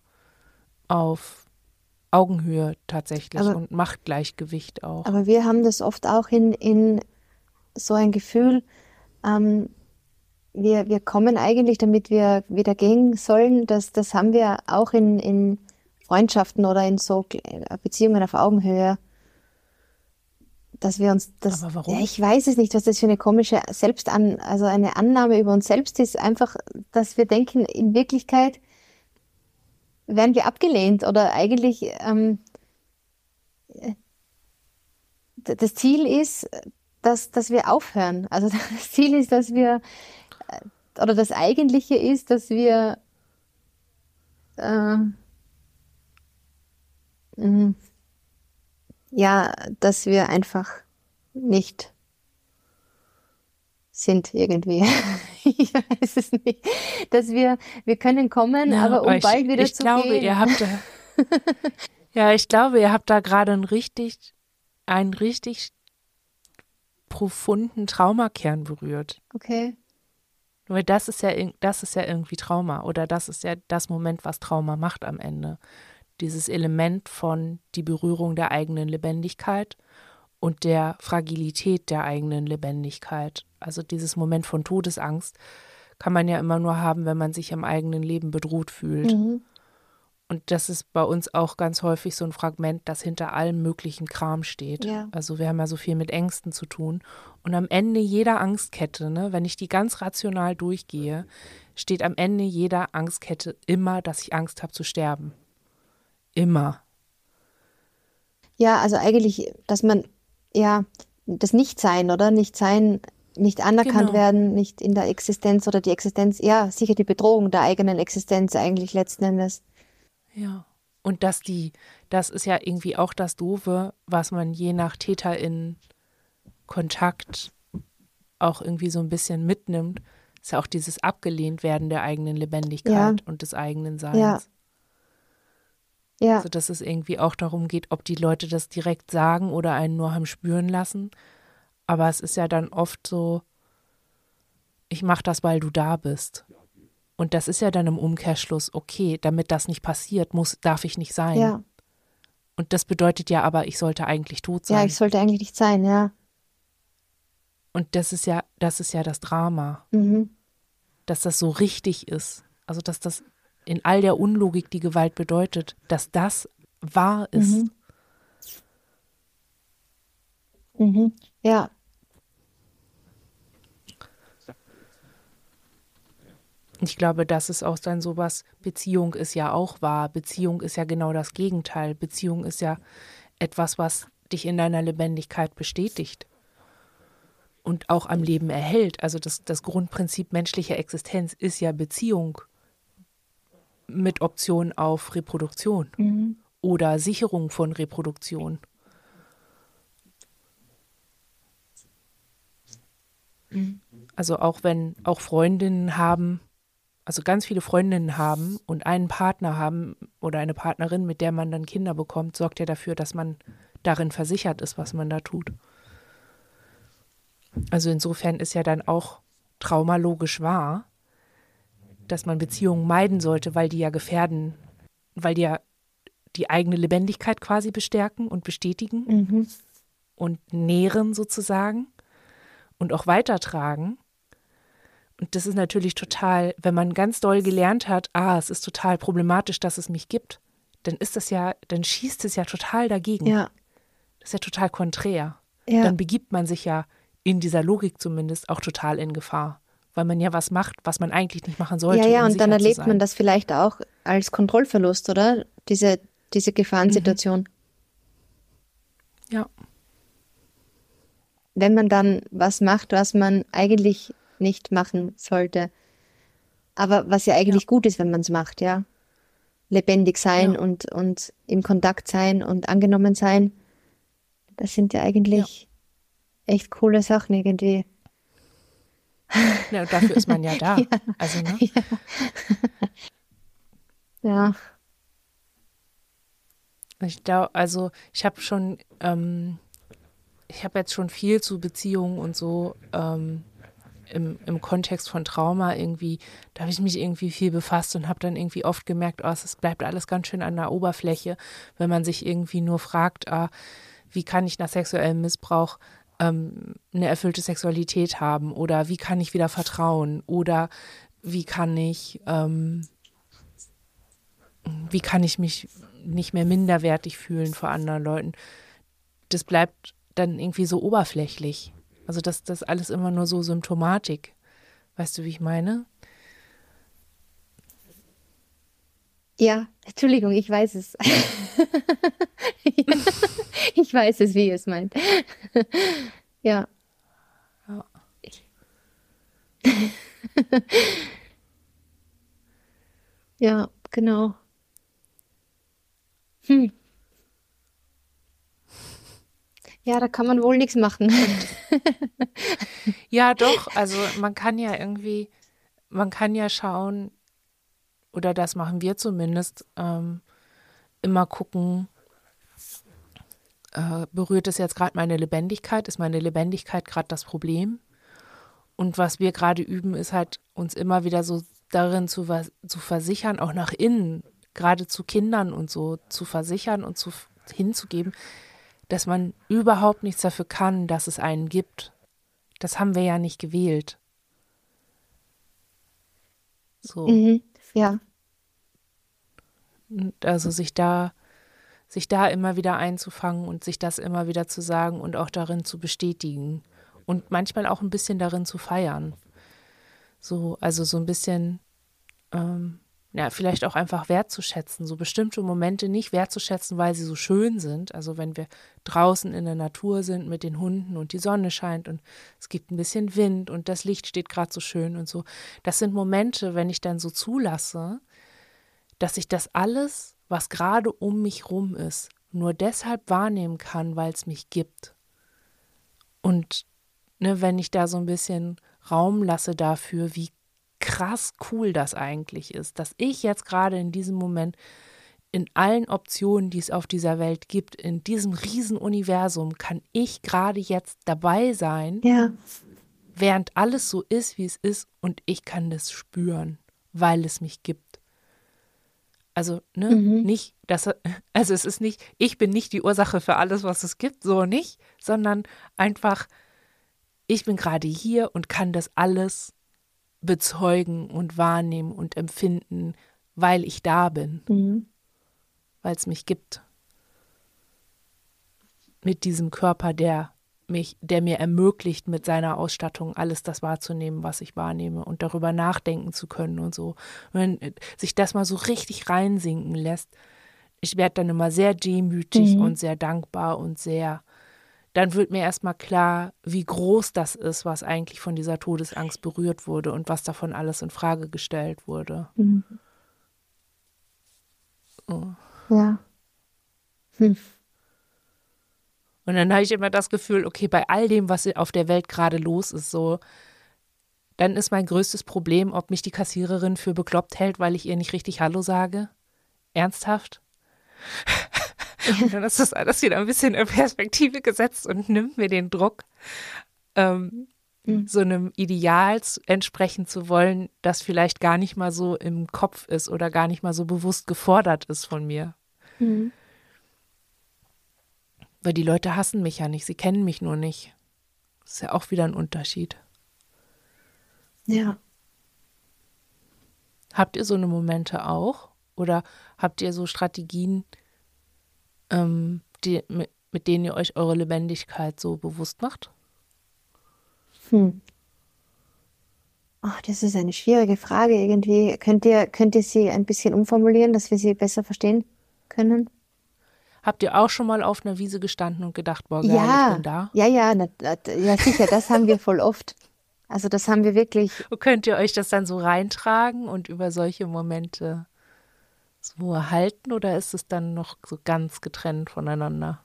Speaker 1: auf Augenhöhe tatsächlich
Speaker 2: Aber-
Speaker 1: und Machtgleichgewicht auch.
Speaker 2: Aber wir haben das oft auch in, in so ein Gefühl, ähm, wir, wir kommen eigentlich, damit wir wieder gehen sollen. Das, das haben wir auch in, in Freundschaften oder in so Beziehungen auf Augenhöhe. Dass wir uns das,
Speaker 1: Aber warum?
Speaker 2: Ja, ich weiß es nicht, was das für eine komische Selbstan, also eine Annahme über uns selbst ist. Einfach, dass wir denken, in Wirklichkeit werden wir abgelehnt oder eigentlich ähm, das Ziel ist, dass, dass wir aufhören. Also das Ziel ist, dass wir, äh, oder das Eigentliche ist, dass wir äh, mm, ja, dass wir einfach nicht sind irgendwie. Ich weiß es nicht. Dass wir, wir können kommen,
Speaker 1: Ja,
Speaker 2: aber um
Speaker 1: ich,
Speaker 2: bald wieder
Speaker 1: ich
Speaker 2: zu
Speaker 1: glaube,
Speaker 2: gehen.
Speaker 1: ihr habt ja, ich glaube, ihr habt da gerade einen richtig, einen richtig profunden Traumakern berührt.
Speaker 2: Okay.
Speaker 1: Weil das ist ja, das ist ja irgendwie Trauma oder das ist ja das Moment, was Trauma macht am Ende. Dieses Element von die Berührung der eigenen Lebendigkeit und der Fragilität der eigenen Lebendigkeit. Also dieses Moment von Todesangst kann man ja immer nur haben, wenn man sich im eigenen Leben bedroht fühlt.
Speaker 2: Mhm.
Speaker 1: Und das ist bei uns auch ganz häufig so ein Fragment, das hinter allem möglichen Kram steht.
Speaker 2: Ja.
Speaker 1: Also wir haben ja so viel mit Ängsten zu tun. Und am Ende jeder Angstkette, ne, wenn ich die ganz rational durchgehe, steht am Ende jeder Angstkette immer, dass ich Angst habe zu sterben. Immer.
Speaker 2: Ja, also eigentlich, dass man, ja, das Nichtsein, oder? Nichtsein, nicht anerkannt
Speaker 1: Genau.
Speaker 2: werden, nicht in der Existenz oder die Existenz, ja, sicher die Bedrohung der eigenen Existenz eigentlich letzten Endes.
Speaker 1: Ja. Und dass die, das ist ja irgendwie auch das Doofe, was man je nach Täter in Kontakt auch irgendwie so ein bisschen mitnimmt, ist ja auch dieses abgelehnt werden der eigenen Lebendigkeit ja. und des eigenen Seins. Ja. Ja. Also, dass es irgendwie auch darum geht, ob die Leute das direkt sagen oder einen nur haben spüren lassen. Aber es ist ja dann oft so, ich mache das, weil du da bist. Und das ist ja dann im Umkehrschluss, okay, damit das nicht passiert, muss, darf ich nicht sein. Ja. Und das bedeutet ja aber, ich sollte eigentlich tot sein.
Speaker 2: Ja, ich sollte eigentlich nicht sein, ja.
Speaker 1: Und das ist ja, das ist ja das Drama. Mhm. Dass das so richtig ist. Also, dass das in all der Unlogik, die Gewalt bedeutet, dass das wahr ist.
Speaker 2: Mhm. Mhm. Ja.
Speaker 1: Ich glaube, das ist auch dann sowas, Beziehung ist ja auch wahr. Beziehung ist ja genau das Gegenteil. Beziehung ist ja etwas, was dich in deiner Lebendigkeit bestätigt und auch am Leben erhält. Also das, das Grundprinzip menschlicher Existenz ist ja Beziehung mit Option auf Reproduktion mhm. oder Sicherung von Reproduktion. Mhm. Also auch wenn auch Freundinnen haben, also ganz viele Freundinnen haben und einen Partner haben oder eine Partnerin, mit der man dann Kinder bekommt, sorgt ja dafür, dass man darin versichert ist, was man da tut. Also insofern ist ja dann auch traumalogisch wahr, dass man Beziehungen meiden sollte, weil die ja gefährden, weil die ja die eigene Lebendigkeit quasi bestärken und bestätigen mhm. und nähren sozusagen und auch weitertragen. Und das ist natürlich total, wenn man ganz doll gelernt hat, ah, es ist total problematisch, dass es mich gibt, dann ist das ja, dann schießt es ja total dagegen. Ja. Das ist ja total konträr. Ja. Dann begibt man sich ja in dieser Logik zumindest auch total in Gefahr, weil man ja was macht, was man eigentlich nicht machen sollte.
Speaker 2: Ja, ja, um und dann erlebt man das vielleicht auch als Kontrollverlust, oder? Diese, diese Gefahrensituation. Mhm.
Speaker 1: Ja.
Speaker 2: Wenn man dann was macht, was man eigentlich nicht machen sollte. Aber was ja eigentlich ja. gut ist, wenn man es macht, ja. Lebendig sein ja. und, und im Kontakt sein und angenommen sein. Das sind ja eigentlich echt coole Sachen irgendwie.
Speaker 1: Ja, und dafür ist man ja da. ja. Also, ne?
Speaker 2: ja. ja.
Speaker 1: Ich glaube, also ich habe schon, ähm, ich habe jetzt schon viel zu Beziehungen und so ähm, im, im Kontext von Trauma irgendwie, da habe ich mich irgendwie viel befasst und habe dann irgendwie oft gemerkt, oh, es bleibt alles ganz schön an der Oberfläche, wenn man sich irgendwie nur fragt, ah, wie kann ich nach sexuellem Missbrauch ähm, eine erfüllte Sexualität haben oder wie kann ich wieder vertrauen oder wie kann ich, ähm, wie kann ich mich nicht mehr minderwertig fühlen vor anderen Leuten. Das bleibt dann irgendwie so oberflächlich. Also das, das alles immer nur so Symptomatik. Weißt du, wie ich meine?
Speaker 2: Ja, Entschuldigung, ich weiß es. ich weiß es, wie ihr es meint. ja. ja. ja, genau. Hm. Ja, da kann man wohl nichts machen.
Speaker 1: ja, doch. Also man kann ja irgendwie, man kann ja schauen, oder das machen wir zumindest, ähm, immer gucken, äh, berührt es jetzt gerade meine Lebendigkeit? Ist meine Lebendigkeit gerade das Problem? Und was wir gerade üben, ist halt uns immer wieder so darin zu, zu versichern, auch nach innen, gerade zu Kindern und so zu versichern und zu, hinzugeben, dass man überhaupt nichts dafür kann, dass es einen gibt. Das haben wir ja nicht gewählt.
Speaker 2: So. Mhm, ja.
Speaker 1: Also sich da sich da immer wieder einzufangen und sich das immer wieder zu sagen und auch darin zu bestätigen und manchmal auch ein bisschen darin zu feiern. So, also so ein bisschen, ähm, ja, vielleicht auch einfach wertzuschätzen, so bestimmte Momente nicht wertzuschätzen, weil sie so schön sind. Also wenn wir draußen in der Natur sind mit den Hunden und die Sonne scheint und es gibt ein bisschen Wind und das Licht steht gerade so schön und so. Das sind Momente, wenn ich dann so zulasse, dass ich das alles was gerade um mich rum ist, nur deshalb wahrnehmen kann, weil es mich gibt. Und ne, wenn ich da so ein bisschen Raum lasse dafür, wie krass cool das eigentlich ist, dass ich jetzt gerade in diesem Moment in allen Optionen, die es auf dieser Welt gibt, in diesem Riesenuniversum, kann ich gerade jetzt dabei sein,
Speaker 2: ja.
Speaker 1: während alles so ist, wie es ist, und ich kann das spüren, weil es mich gibt. Also, ne, mhm. nicht, dass, also es ist nicht, ich bin nicht die Ursache für alles, was es gibt, so nicht, sondern einfach, ich bin gerade hier und kann das alles bezeugen und wahrnehmen und empfinden, weil ich da bin, mhm. weil es mich gibt. Mit diesem Körper, der mich, der mir ermöglicht, mit seiner Ausstattung alles das wahrzunehmen, was ich wahrnehme und darüber nachdenken zu können und so. Und wenn äh, sich das mal so richtig reinsinken lässt, ich werde dann immer sehr demütig mhm. und sehr dankbar und sehr dann wird mir erstmal klar, wie groß das ist, was eigentlich von dieser Todesangst berührt wurde und was davon alles in Frage gestellt wurde. Mhm.
Speaker 2: Oh. Ja. Hm.
Speaker 1: Und dann habe ich immer das Gefühl, okay, bei all dem, was auf der Welt gerade los ist, so, dann ist mein größtes Problem, ob mich die Kassiererin für bekloppt hält, weil ich ihr nicht richtig Hallo sage. Ernsthaft? Und dann ist das alles wieder ein bisschen in Perspektive gesetzt und nimmt mir den Druck, ähm, mhm. so einem Ideal entsprechen zu wollen, das vielleicht gar nicht mal so im Kopf ist oder gar nicht mal so bewusst gefordert ist von mir. Mhm. Weil die Leute hassen mich ja nicht, sie kennen mich nur nicht. Das ist ja auch wieder ein Unterschied.
Speaker 2: Ja.
Speaker 1: Habt ihr so eine Momente auch? Oder habt ihr so Strategien, ähm, die, mit, mit denen ihr euch eure Lebendigkeit so bewusst macht?
Speaker 2: Hm. Oh, das ist eine schwierige Frage irgendwie. Könnt ihr, könnt ihr sie ein bisschen umformulieren, dass wir sie besser verstehen können?
Speaker 1: Habt ihr auch schon mal auf einer Wiese gestanden und gedacht, boah, geil,
Speaker 2: ja,
Speaker 1: ich bin da?
Speaker 2: Ja, ja, na, ja, sicher, das haben wir voll oft. Also das haben wir wirklich.
Speaker 1: Und könnt ihr euch das dann so reintragen und über solche Momente so erhalten oder ist es dann noch so ganz getrennt voneinander?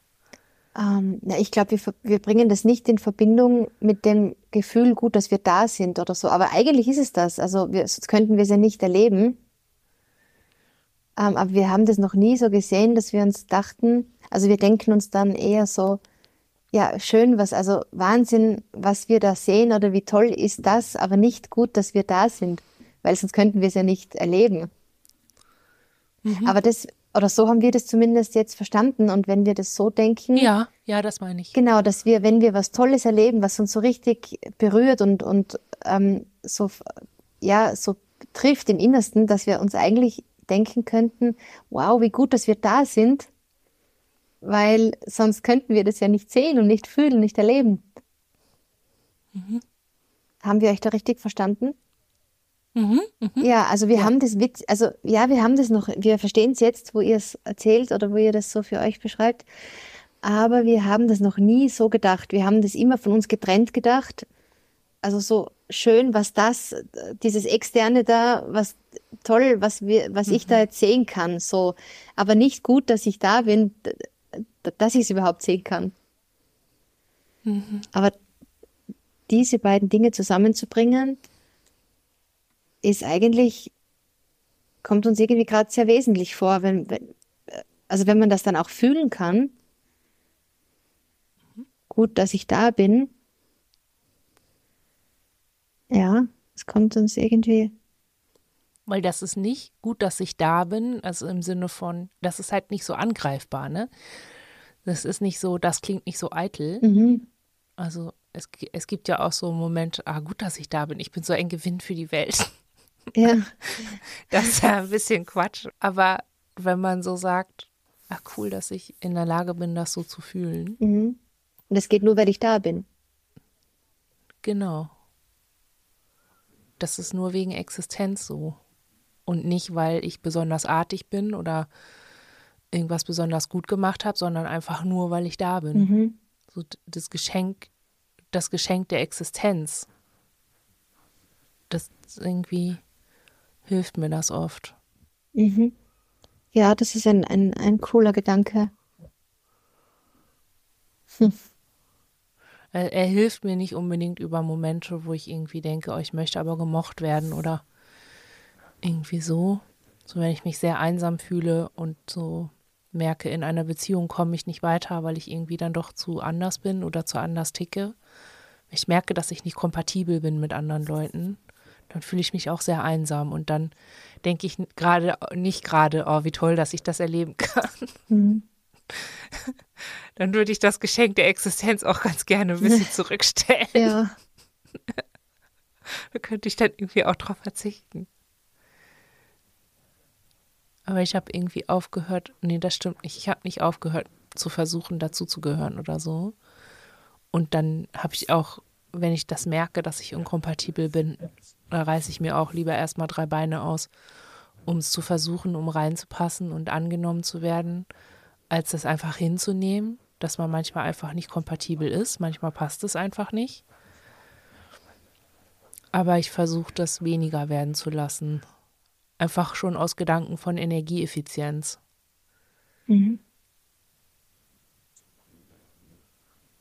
Speaker 2: Ähm, na, ich glaube, wir, wir bringen das nicht in Verbindung mit dem Gefühl, gut, dass wir da sind oder so. Aber eigentlich ist es das. Also wir, sonst könnten wir es ja nicht erleben. Ähm, aber wir haben das noch nie so gesehen, dass wir uns dachten, also wir denken uns dann eher so, ja, schön, was, also Wahnsinn, was wir da sehen oder wie toll ist das, aber nicht gut, dass wir da sind, weil sonst könnten wir es ja nicht erleben. Mhm. Aber das, oder so haben wir das zumindest jetzt verstanden. Und wenn wir das so denken.
Speaker 1: Ja, ja, das meine ich.
Speaker 2: Genau, dass wir, wenn wir was Tolles erleben, was uns so richtig berührt und, und ähm, so, ja, so trifft im Innersten, dass wir uns eigentlich denken könnten, wow, wie gut, dass wir da sind, weil sonst könnten wir das ja nicht sehen und nicht fühlen, nicht erleben. Mhm. Haben wir euch da richtig verstanden? Mhm, mh. Ja, also wir ja. haben das Witz, also ja, wir haben das noch, wir verstehen es jetzt, wo ihr es erzählt oder wo ihr das so für euch beschreibt. Aber wir haben das noch nie so gedacht. Wir haben das immer von uns getrennt gedacht. Also so schön, was das, dieses Externe da, was toll, was wir, was mhm. ich da mhm. jetzt sehen kann. So, aber nicht gut, dass ich da bin, dass ich es überhaupt sehen kann. Mhm. Aber diese beiden Dinge zusammenzubringen, ist eigentlich, kommt uns irgendwie gerade sehr wesentlich vor, wenn, wenn, also wenn man das dann auch fühlen kann, gut, dass ich da bin. Ja, es kommt uns irgendwie.
Speaker 1: Weil das ist nicht gut, dass ich da bin, also im Sinne von, das ist halt nicht so angreifbar, ne? Das ist nicht so, das klingt nicht so eitel. Mhm. Also es, es gibt ja auch so Momente, ah, gut, dass ich da bin, ich bin so ein Gewinn für die Welt.
Speaker 2: Ja.
Speaker 1: Das ist ja ein bisschen Quatsch. Aber wenn man so sagt, ach cool, dass ich in der Lage bin, das so zu fühlen.
Speaker 2: Mhm. Und das geht nur, weil ich da bin.
Speaker 1: Genau. Das ist nur wegen Existenz so. Und nicht, weil ich besonders artig bin oder irgendwas besonders gut gemacht habe, sondern einfach nur, weil ich da bin. Mhm. So das Geschenk, das Geschenk der Existenz. Das ist irgendwie hilft mir das oft.
Speaker 2: Mhm. Ja, das ist ein, ein, ein cooler Gedanke.
Speaker 1: Hm. Er, er, hilft mir nicht unbedingt über Momente, wo ich irgendwie denke, oh, ich möchte aber gemocht werden oder irgendwie so. So, wenn ich mich sehr einsam fühle und so merke, in einer Beziehung komme ich nicht weiter, weil ich irgendwie dann doch zu anders bin oder zu anders ticke. Ich merke, dass ich nicht kompatibel bin mit anderen Leuten. Dann fühle ich mich auch sehr einsam und dann denke ich gerade nicht gerade, oh, wie toll, dass ich das erleben kann. Mhm. Dann würde ich das Geschenk der Existenz auch ganz gerne ein bisschen zurückstellen. Ja. da könnte ich dann irgendwie auch drauf verzichten. Aber ich habe irgendwie aufgehört, nee, das stimmt nicht. Ich habe nicht aufgehört zu versuchen, dazu zu gehören oder so. Und dann habe ich auch, wenn ich das merke, dass ich inkompatibel bin, da reiße ich mir auch lieber erstmal drei Beine aus, um es zu versuchen, um reinzupassen und angenommen zu werden, als das einfach hinzunehmen, dass man manchmal einfach nicht kompatibel ist. Manchmal passt es einfach nicht. Aber ich versuche das weniger werden zu lassen Einfach schon aus Gedanken von Energieeffizienz. Mhm.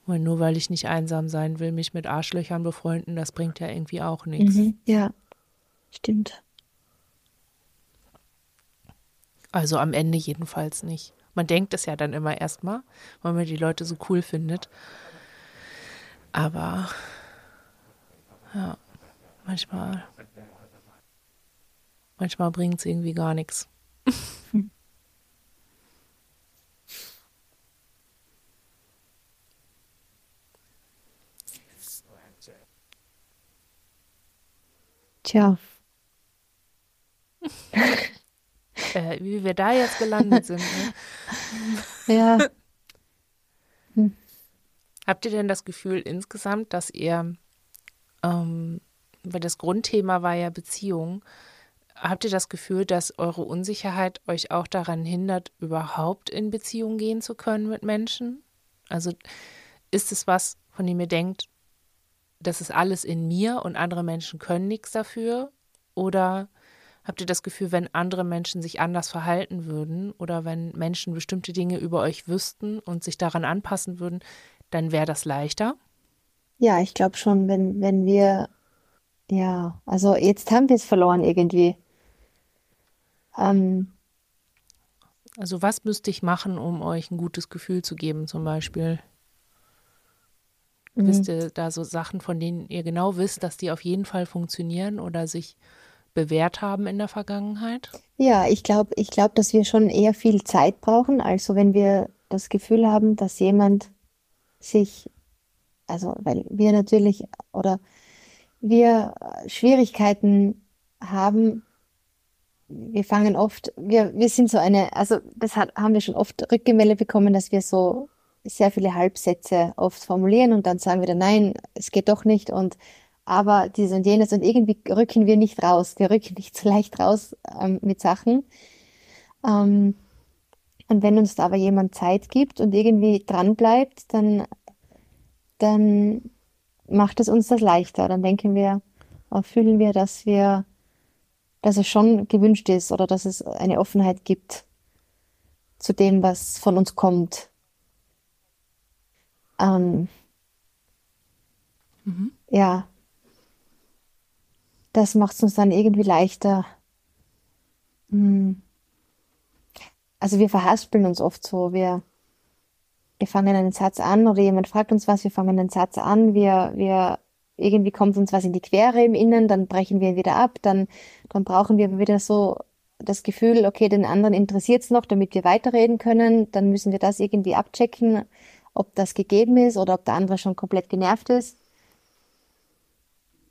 Speaker 1: Und nur weil ich nicht einsam sein will, mich mit Arschlöchern befreunden, das bringt ja irgendwie auch nichts. Mhm,
Speaker 2: ja, stimmt.
Speaker 1: Also am Ende jedenfalls nicht. Man denkt es ja dann immer erstmal, weil man die Leute so cool findet. Aber ja, manchmal Manchmal bringt es irgendwie gar nichts.
Speaker 2: Tja.
Speaker 1: äh, wie wir da jetzt gelandet sind. Ne?
Speaker 2: Ja.
Speaker 1: Hm. Habt ihr denn das Gefühl insgesamt, dass ihr, ähm, weil das Grundthema war ja Beziehung, Habt ihr das Gefühl, dass eure Unsicherheit euch auch daran hindert, überhaupt in Beziehung gehen zu können mit Menschen? Also ist es was, von dem ihr denkt, das ist alles in mir und andere Menschen können nichts dafür? Oder habt ihr das Gefühl, wenn andere Menschen sich anders verhalten würden oder wenn Menschen bestimmte Dinge über euch wüssten und sich daran anpassen würden, dann wäre das leichter?
Speaker 2: Ja, ich glaube schon, wenn, wenn wir, ja, also jetzt haben wir es verloren irgendwie.
Speaker 1: Ähm, also was müsste ich machen, um euch ein gutes Gefühl zu geben, zum Beispiel? Mhm. Wisst ihr da so Sachen, von denen ihr genau wisst, dass die auf jeden Fall funktionieren oder sich bewährt haben in der Vergangenheit?
Speaker 2: Ja, ich glaube, ich glaube, dass wir schon eher viel Zeit brauchen. Also wenn wir das Gefühl haben, dass jemand sich, also weil wir natürlich oder wir Schwierigkeiten haben, wir fangen oft, wir, wir sind so eine, also das hat, haben wir schon oft Rückgemeldet bekommen, dass wir so sehr viele Halbsätze oft formulieren und dann sagen wir dann, nein, es geht doch nicht und aber dieses und jenes und irgendwie rücken wir nicht raus. Wir rücken nicht so leicht raus ähm, mit Sachen. Ähm, und wenn uns da aber jemand Zeit gibt und irgendwie dran bleibt, dann, dann macht es uns das leichter. Dann denken wir, fühlen wir, dass wir dass es schon gewünscht ist oder dass es eine Offenheit gibt zu dem, was von uns kommt. Ähm, mhm. Ja, das macht es uns dann irgendwie leichter. Hm. Also wir verhaspeln uns oft so. Wir, wir fangen einen Satz an oder jemand fragt uns was, wir fangen einen Satz an, wir, wir irgendwie kommt uns was in die Quere im Innen, dann brechen wir ihn wieder ab, dann, dann brauchen wir wieder so das Gefühl, okay, den anderen interessiert es noch, damit wir weiterreden können, dann müssen wir das irgendwie abchecken, ob das gegeben ist oder ob der andere schon komplett genervt ist.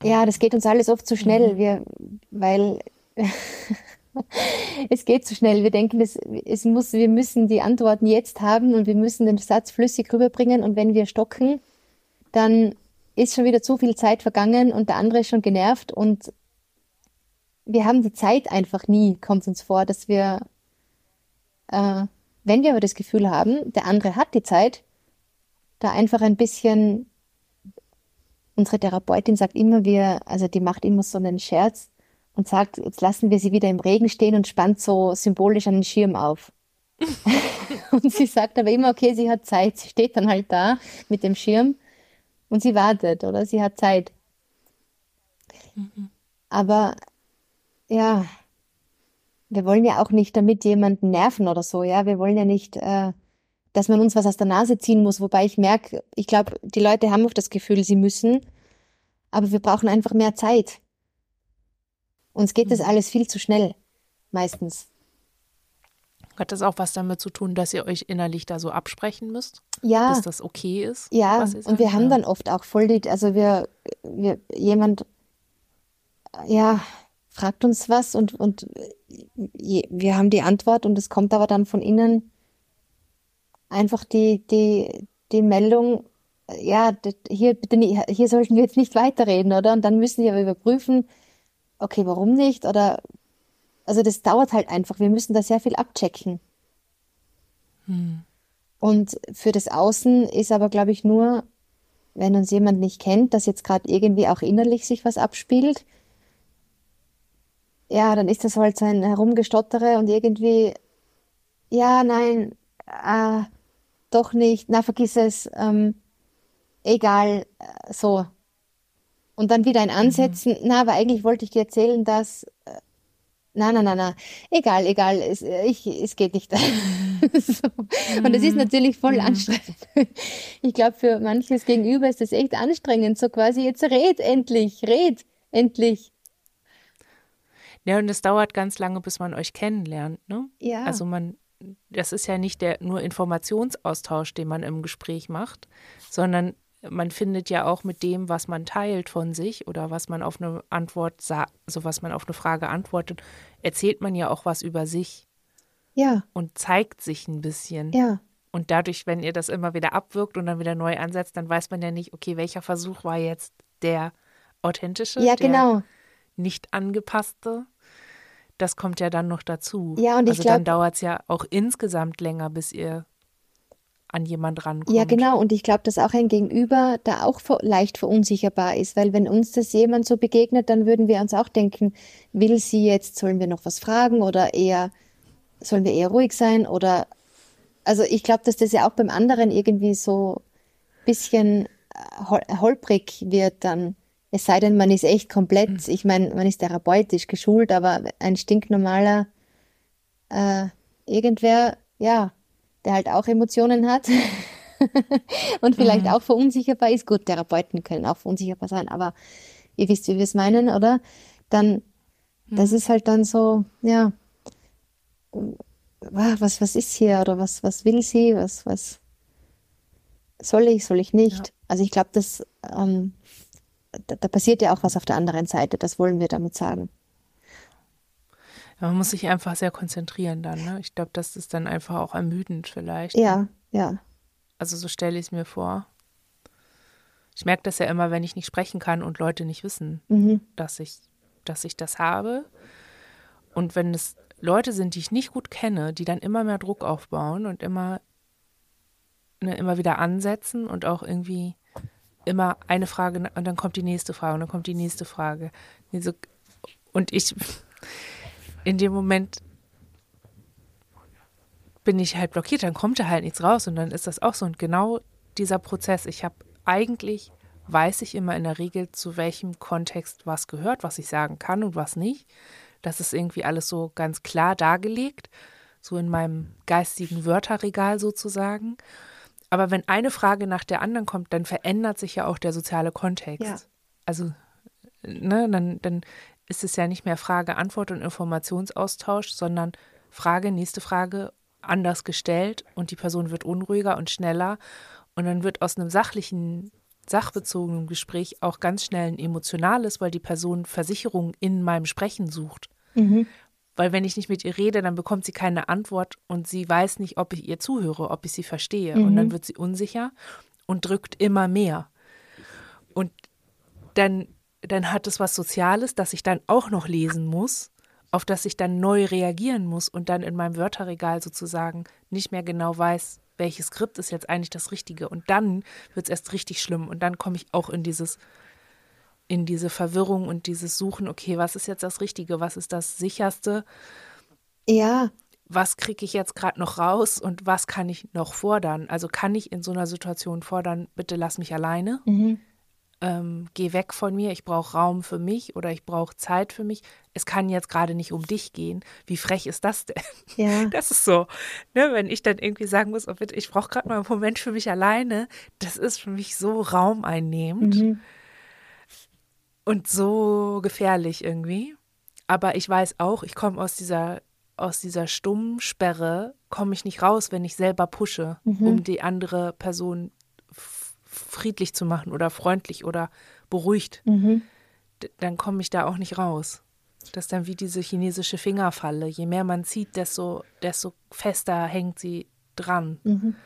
Speaker 2: Ja, das geht uns alles oft zu schnell, mhm. wir, weil es geht zu schnell. Wir denken, es, es muss, wir müssen die Antworten jetzt haben und wir müssen den Satz flüssig rüberbringen und wenn wir stocken, dann ist schon wieder zu viel Zeit vergangen und der andere ist schon genervt und wir haben die Zeit einfach nie, kommt uns vor, dass wir, äh, wenn wir aber das Gefühl haben, der andere hat die Zeit, da einfach ein bisschen, unsere Therapeutin sagt immer, wir, also die macht immer so einen Scherz, und sagt, jetzt lassen wir sie wieder im Regen stehen und spannt so symbolisch einen Schirm auf. und sie sagt aber immer, okay, sie hat Zeit. Sie steht dann halt da mit dem Schirm und sie wartet, oder? Sie hat Zeit. Mhm. Aber ja, wir wollen ja auch nicht damit jemanden nerven oder so, ja. Wir wollen ja nicht, äh, dass man uns was aus der Nase ziehen muss, wobei ich merke, ich glaube, die Leute haben oft das Gefühl, sie müssen, aber wir brauchen einfach mehr Zeit. Uns geht das mhm. alles viel zu schnell, meistens.
Speaker 1: Hat das auch was damit zu tun, dass ihr euch innerlich da so absprechen müsst?
Speaker 2: Ja.
Speaker 1: Dass das okay ist?
Speaker 2: Ja, und wir haben dann oft auch voll die, also wir, wir jemand, ja, fragt uns was und, und wir haben die Antwort und es kommt aber dann von innen einfach die, die, die Meldung, ja, hier, bitte nicht, hier sollten wir jetzt nicht weiterreden, oder? Und dann müssen wir überprüfen, okay, warum nicht? Oder also das dauert halt einfach. Wir müssen da sehr viel abchecken. Hm. Und für das Außen ist aber, glaube ich, nur, wenn uns jemand nicht kennt, dass jetzt gerade irgendwie auch innerlich sich was abspielt, ja, dann ist das halt so ein Herumgestottere und irgendwie, ja, nein, äh, doch nicht, na, vergiss es, ähm, egal, äh, so. Und dann wieder ein mhm. Ansetzen, mhm. na, aber eigentlich wollte ich dir erzählen, dass, äh, na, na, na, na, egal, egal, es, ich, es geht nicht. so. Und das ist mhm. natürlich voll mhm. anstrengend. Ich glaube, für manches Gegenüber ist das echt anstrengend, so quasi, jetzt red endlich, red endlich.
Speaker 1: Ja, und es dauert ganz lange, bis man euch kennenlernt, ne?
Speaker 2: Ja.
Speaker 1: Also man, das ist ja nicht der nur Informationsaustausch, den man im Gespräch macht, sondern man findet ja auch mit dem, was man teilt von sich oder was man auf eine Antwort sagt, also was man auf eine Frage antwortet, erzählt man ja auch was über sich.
Speaker 2: Ja.
Speaker 1: Und zeigt sich ein bisschen.
Speaker 2: Ja.
Speaker 1: Und dadurch, wenn ihr das immer wieder abwirkt und dann wieder neu ansetzt, dann weiß man ja nicht, okay, welcher Versuch war jetzt der authentische,
Speaker 2: ja, genau.
Speaker 1: nicht angepasste. Das kommt ja dann noch dazu.
Speaker 2: Ja, und ich
Speaker 1: also
Speaker 2: glaub,
Speaker 1: dann dauert es ja auch insgesamt länger, bis ihr an jemand rankommt.
Speaker 2: Ja, genau. Und ich glaube, dass auch ein Gegenüber da auch leicht verunsicherbar ist, weil wenn uns das jemand so begegnet, dann würden wir uns auch denken, will sie jetzt, sollen wir noch was fragen oder eher, sollen wir eher ruhig sein oder, also ich glaube, dass das ja auch beim anderen irgendwie so ein bisschen äh, holprig wird dann. Es sei denn, man ist echt komplett, mhm. ich meine, man ist therapeutisch geschult, aber ein stinknormaler äh, irgendwer, ja, der halt auch Emotionen hat und vielleicht mhm. auch verunsicherbar ist. Gut, Therapeuten können auch verunsicherbar sein, aber ihr wisst, wie wir es meinen, oder? Dann, mhm. das ist halt dann so, ja, was, was ist hier oder was, was will sie, was, was soll ich, soll ich nicht? Ja. Also ich glaube, das, ähm, da, da passiert ja auch was auf der anderen Seite, das wollen wir damit sagen.
Speaker 1: Ja, man muss sich einfach sehr konzentrieren dann. Ne? Ich glaube, das ist dann einfach auch ermüdend vielleicht.
Speaker 2: Ja,
Speaker 1: ne?
Speaker 2: ja.
Speaker 1: Also so stelle ich es mir vor. Ich merke das ja immer, wenn ich nicht sprechen kann und Leute nicht wissen, mhm. dass, ich, dass ich das habe. Und wenn es Leute sind, die ich nicht gut kenne, die dann immer mehr Druck aufbauen und immer, ne, immer wieder ansetzen und auch irgendwie immer eine Frage und dann kommt die nächste Frage und dann kommt die nächste Frage. Und ich in dem Moment bin ich halt blockiert, dann kommt da halt nichts raus und dann ist das auch so. Und genau dieser Prozess, ich habe eigentlich, weiß ich immer in der Regel, zu welchem Kontext was gehört, was ich sagen kann und was nicht. Das ist irgendwie alles so ganz klar dargelegt, so in meinem geistigen Wörterregal sozusagen. Aber wenn eine Frage nach der anderen kommt, dann verändert sich ja auch der soziale Kontext. Ja. Also, ne, dann, dann ist es ja nicht mehr Frage, Antwort und Informationsaustausch, sondern Frage, nächste Frage anders gestellt und die Person wird unruhiger und schneller. Und dann wird aus einem sachlichen, sachbezogenen Gespräch auch ganz schnell ein emotionales, weil die Person Versicherung in meinem Sprechen sucht. Mhm. Weil wenn ich nicht mit ihr rede, dann bekommt sie keine Antwort und sie weiß nicht, ob ich ihr zuhöre, ob ich sie verstehe. Mhm. Und dann wird sie unsicher und drückt immer mehr. Und dann dann hat es was Soziales, das ich dann auch noch lesen muss, auf das ich dann neu reagieren muss und dann in meinem Wörterregal sozusagen nicht mehr genau weiß, welches Skript ist jetzt eigentlich das Richtige. Und dann wird es erst richtig schlimm und dann komme ich auch in dieses in diese Verwirrung und dieses Suchen, okay, was ist jetzt das Richtige, was ist das sicherste?
Speaker 2: Ja.
Speaker 1: Was kriege ich jetzt gerade noch raus und was kann ich noch fordern? Also kann ich in so einer Situation fordern, bitte lass mich alleine,
Speaker 2: Mhm.
Speaker 1: ähm, geh weg von mir, ich brauche Raum für mich oder ich brauche Zeit für mich. Es kann jetzt gerade nicht um dich gehen. Wie frech ist das denn?
Speaker 2: Ja.
Speaker 1: Das ist so, ne, wenn ich dann irgendwie sagen muss, oh bitte, ich brauche gerade mal einen Moment für mich alleine, das ist für mich so raumeinnehmend
Speaker 2: Mhm.
Speaker 1: Und so gefährlich irgendwie. Aber ich weiß auch, ich komme aus dieser aus dieser stummen Sperre komme ich nicht raus, wenn ich selber pushe,
Speaker 2: Mhm.
Speaker 1: um die andere Person friedlich zu machen oder freundlich oder beruhigt.
Speaker 2: Mhm.
Speaker 1: Dann komme ich da auch nicht raus. Das ist dann wie diese chinesische Fingerfalle. Je mehr man zieht, desto, desto fester hängt sie dran.
Speaker 2: Mhm.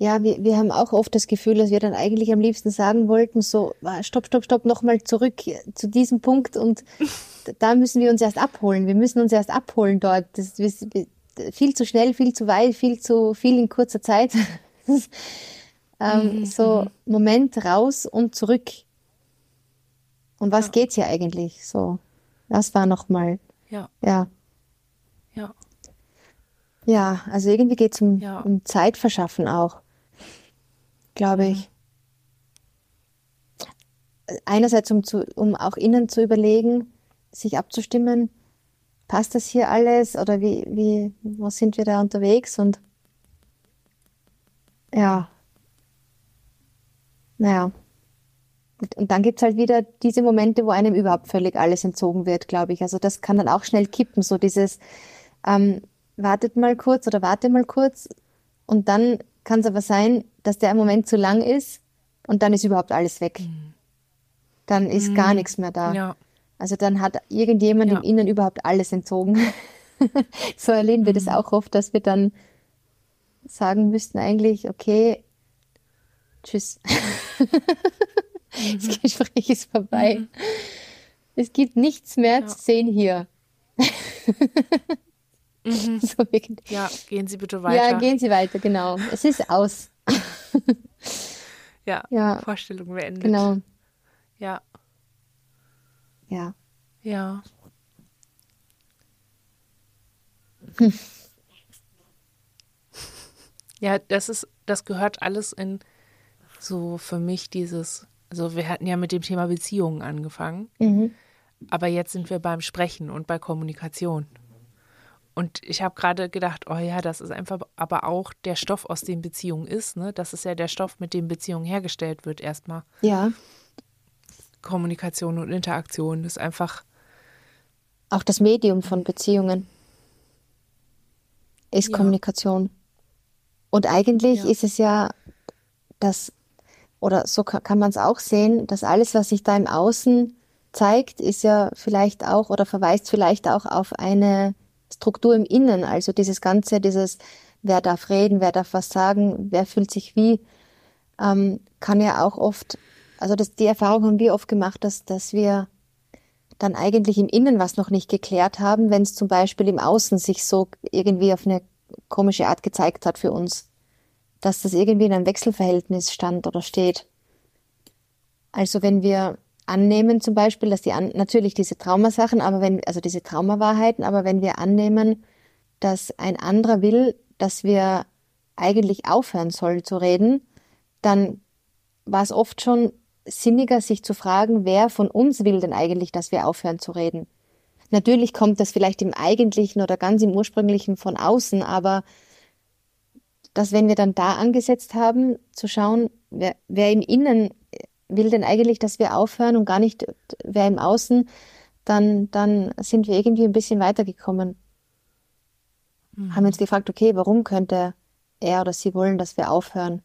Speaker 2: Ja, wir, wir haben auch oft das Gefühl, dass wir dann eigentlich am liebsten sagen wollten, so, ah, stopp, stopp, stopp, nochmal zurück zu diesem Punkt und da müssen wir uns erst abholen. Wir müssen uns erst abholen dort. Das ist viel zu schnell, viel zu weit, viel zu viel in kurzer Zeit. ähm, so, Moment raus und zurück. Und was
Speaker 1: Ja.
Speaker 2: geht's hier eigentlich? So, das war nochmal,
Speaker 1: Ja,
Speaker 2: ja.
Speaker 1: ja,
Speaker 2: Ja, also irgendwie geht es um,
Speaker 1: Ja.
Speaker 2: um Zeitverschaffen auch, glaube ich. Einerseits, um, zu, um auch innen zu überlegen, sich abzustimmen, passt das hier alles oder wie, wie, wo sind wir da unterwegs? Und ja, naja. Und, und dann gibt es halt wieder diese Momente, wo einem überhaupt völlig alles entzogen wird, glaube ich. Also das kann dann auch schnell kippen, so dieses, ähm, wartet mal kurz oder warte mal kurz. Und dann kann es aber sein, dass der Moment zu lang ist und dann ist überhaupt alles weg. Dann ist gar nichts mehr da.
Speaker 1: ja,
Speaker 2: Also dann hat irgendjemand
Speaker 1: Ja.
Speaker 2: im Innen überhaupt alles entzogen. so erleben wir das auch oft, dass wir dann sagen müssten eigentlich, okay, tschüss. Das Gespräch ist vorbei. Es gibt nichts mehr
Speaker 1: Ja.
Speaker 2: zu sehen hier. so wirklich.
Speaker 1: ja, gehen Sie bitte weiter.
Speaker 2: Ja, gehen Sie weiter, genau. Es ist aus.
Speaker 1: Ja,
Speaker 2: Ja.
Speaker 1: Vorstellung beendet.
Speaker 2: Genau.
Speaker 1: Ja,
Speaker 2: Ja.
Speaker 1: ja. Ja, das ist, das gehört alles in so für mich dieses, also wir hatten ja mit dem Thema Beziehungen angefangen,
Speaker 2: Mhm.
Speaker 1: aber jetzt sind wir beim Sprechen und bei Kommunikation. Und ich habe gerade gedacht, oh ja, das ist einfach aber auch der Stoff, aus dem Beziehung ist. Ne? Das ist ja der Stoff, mit dem Beziehung hergestellt wird erstmal.
Speaker 2: Ja.
Speaker 1: Kommunikation und Interaktion ist einfach,
Speaker 2: Auch das Medium von Beziehungen ist
Speaker 1: Ja.
Speaker 2: Kommunikation. Und eigentlich
Speaker 1: Ja.
Speaker 2: ist es ja das, oder so ka- kann man es auch sehen, dass alles, was sich da im Außen zeigt, ist ja vielleicht auch oder verweist vielleicht auch auf eine Struktur im Innen. Also dieses Ganze, dieses, wer darf reden, wer darf was sagen, wer fühlt sich wie, ähm, kann ja auch oft, also das, die Erfahrung haben wir oft gemacht, dass, dass wir dann eigentlich im Innen was noch nicht geklärt haben, wenn es zum Beispiel im Außen sich so irgendwie auf eine komische Art gezeigt hat für uns, dass das irgendwie in einem Wechselverhältnis stand oder steht. Also wenn wir annehmen zum Beispiel, dass die an, natürlich diese Traumasachen, aber wenn, also diese Traumawahrheiten, aber wenn wir annehmen, dass ein anderer will, dass wir eigentlich aufhören sollen zu reden, dann war es oft schon sinniger, sich zu fragen, wer von uns will denn eigentlich, dass wir aufhören zu reden. Natürlich kommt das vielleicht im Eigentlichen oder ganz im Ursprünglichen von außen, aber dass wenn wir dann da angesetzt haben, zu schauen, wer, wer im Innen will denn eigentlich, dass wir aufhören und gar nicht wer im Außen, dann, dann sind wir irgendwie ein bisschen weitergekommen. Haben uns gefragt, okay, warum könnte er oder sie wollen, dass wir aufhören?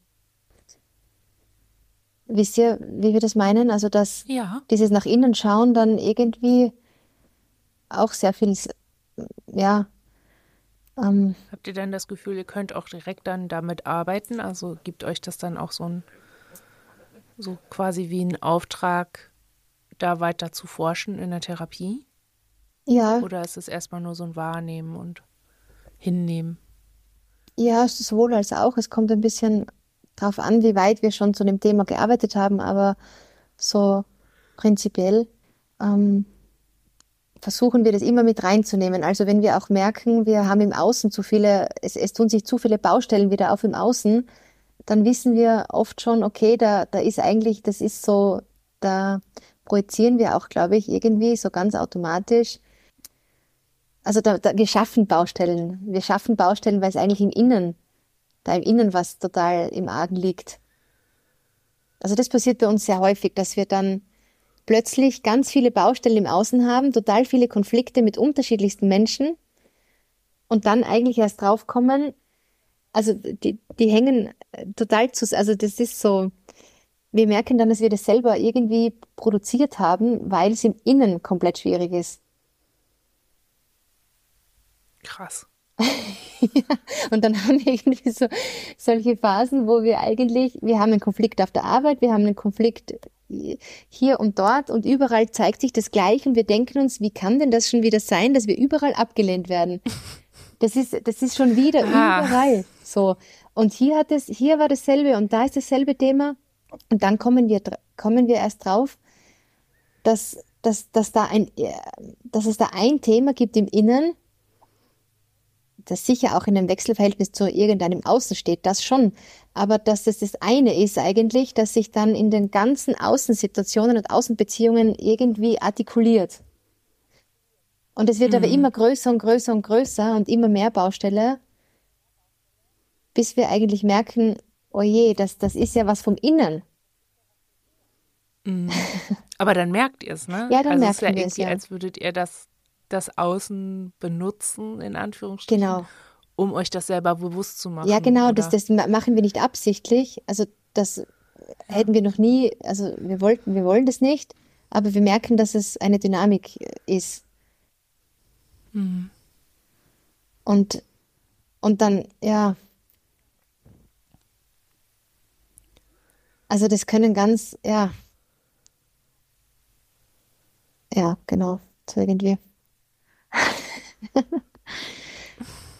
Speaker 2: Wisst ihr, wie wir das meinen? Also, dass
Speaker 1: ja,
Speaker 2: dieses nach innen schauen dann irgendwie auch sehr viel, ja, ähm,
Speaker 1: habt ihr denn das Gefühl, ihr könnt auch direkt dann damit arbeiten? Also gibt euch das dann auch so ein, so quasi wie ein Auftrag, da weiter zu forschen in der Therapie?
Speaker 2: ja,
Speaker 1: Oder ist es erstmal nur so ein Wahrnehmen und Hinnehmen?
Speaker 2: ja, sowohl als auch. Es kommt ein bisschen drauf an, wie weit wir schon zu dem Thema gearbeitet haben, aber so prinzipiell, ähm, versuchen wir das immer mit reinzunehmen. Also wenn wir auch merken, wir haben im Außen zu viele, es, es tun sich zu viele Baustellen wieder auf im Außen, dann wissen wir oft schon, okay, da, da ist eigentlich, das ist so, da projizieren wir auch, glaube ich, irgendwie so ganz automatisch. Also da, da, wir schaffen Baustellen. Wir schaffen Baustellen, weil es eigentlich im Innen, da im Innen was total im Argen liegt. Also das passiert bei uns sehr häufig, dass wir dann plötzlich ganz viele Baustellen im Außen haben, total viele Konflikte mit unterschiedlichsten Menschen und dann eigentlich erst draufkommen, also die, die hängen äh, total zu, also das ist so, wir merken dann, dass wir das selber irgendwie produziert haben, weil es im Innen komplett schwierig ist.
Speaker 1: Krass.
Speaker 2: ja, und dann haben wir irgendwie so solche Phasen, wo wir eigentlich, wir haben einen Konflikt auf der Arbeit, wir haben einen Konflikt hier und dort und überall zeigt sich das gleich und wir denken uns, wie kann denn das schon wieder sein, dass wir überall abgelehnt werden? Das ist, das ist schon wieder ah. überall so. Und hier hat es, hier war dasselbe und da ist dasselbe Thema. Und dann kommen wir, kommen wir erst drauf, dass, dass, dass, da ein, dass es da ein Thema gibt im Innen, das sicher auch in einem Wechselverhältnis zu irgendeinem Außen steht, das schon. Aber dass das das eine ist eigentlich, dass sich dann in den ganzen Außensituationen und Außenbeziehungen irgendwie artikuliert. Und es wird mhm. aber immer größer und größer und größer und immer mehr Baustelle, bis wir eigentlich merken, oh je, das, das ist ja was vom Innen.
Speaker 1: Mhm. Aber dann merkt ihr es, ne?
Speaker 2: Ja, dann
Speaker 1: also
Speaker 2: merkt
Speaker 1: ihr
Speaker 2: es, ja.
Speaker 1: als würdet ihr das, das Außen benutzen, in Anführungsstrichen.
Speaker 2: Genau.
Speaker 1: Um euch das selber bewusst zu machen.
Speaker 2: Ja, genau, das, das machen wir nicht absichtlich. Also das hätten wir noch nie, also wir wollten, wir wollen das nicht, aber wir merken, dass es eine Dynamik ist. Mhm. Und, und dann, ja. Also das können ganz, ja. Ja, genau, so irgendwie.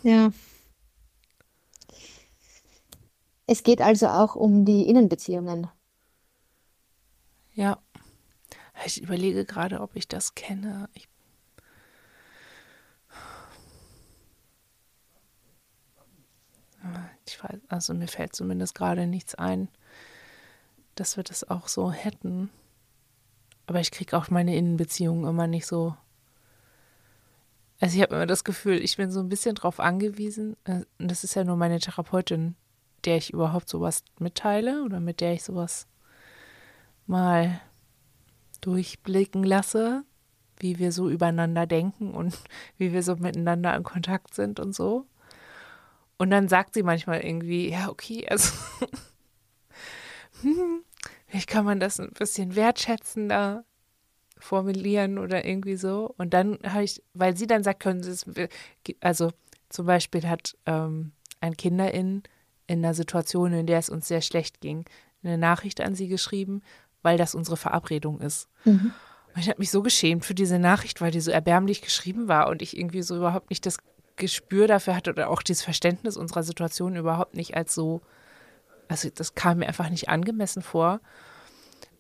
Speaker 2: ja. Es geht also auch um die Innenbeziehungen.
Speaker 1: Ja. Ich überlege gerade, ob ich das kenne. Ich Ich weiß, also mir fällt zumindest gerade nichts ein, dass wir das auch so hätten. Aber ich kriege auch meine Innenbeziehungen immer nicht so. Also ich habe immer das Gefühl, ich bin so ein bisschen drauf angewiesen. Äh, und das ist ja nur meine Therapeutin, der ich überhaupt sowas mitteile oder mit der ich sowas mal durchblicken lasse, wie wir so übereinander denken und wie wir so miteinander in Kontakt sind und so. Und dann sagt sie manchmal irgendwie, ja, okay, also hm, vielleicht kann man das ein bisschen wertschätzender formulieren oder irgendwie so. Und dann habe ich, weil sie dann sagt, können Sie es, also zum Beispiel hat ähm, ein Kinderin in einer Situation, in der es uns sehr schlecht ging, eine Nachricht an sie geschrieben, weil das unsere Verabredung ist. Mhm. Und ich habe mich so geschämt für diese Nachricht, weil die so erbärmlich geschrieben war und ich irgendwie so überhaupt nicht das Gespür dafür hatte oder auch dieses Verständnis unserer Situation überhaupt nicht als so, also das kam mir einfach nicht angemessen vor.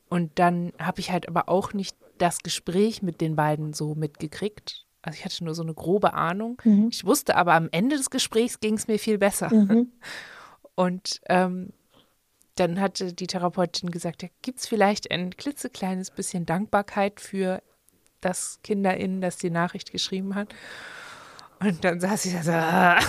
Speaker 1: Und dann habe ich halt aber auch nicht das Gespräch mit den beiden so mitgekriegt. Also ich hatte nur so eine grobe Ahnung. Mhm. Ich wusste aber am Ende des Gesprächs ging es mir viel besser. Mhm. Und ähm, dann hatte die Therapeutin gesagt, ja, gibt es vielleicht ein klitzekleines bisschen Dankbarkeit für das Kinderin, das die Nachricht geschrieben hat. Und dann saß ich da so, ah.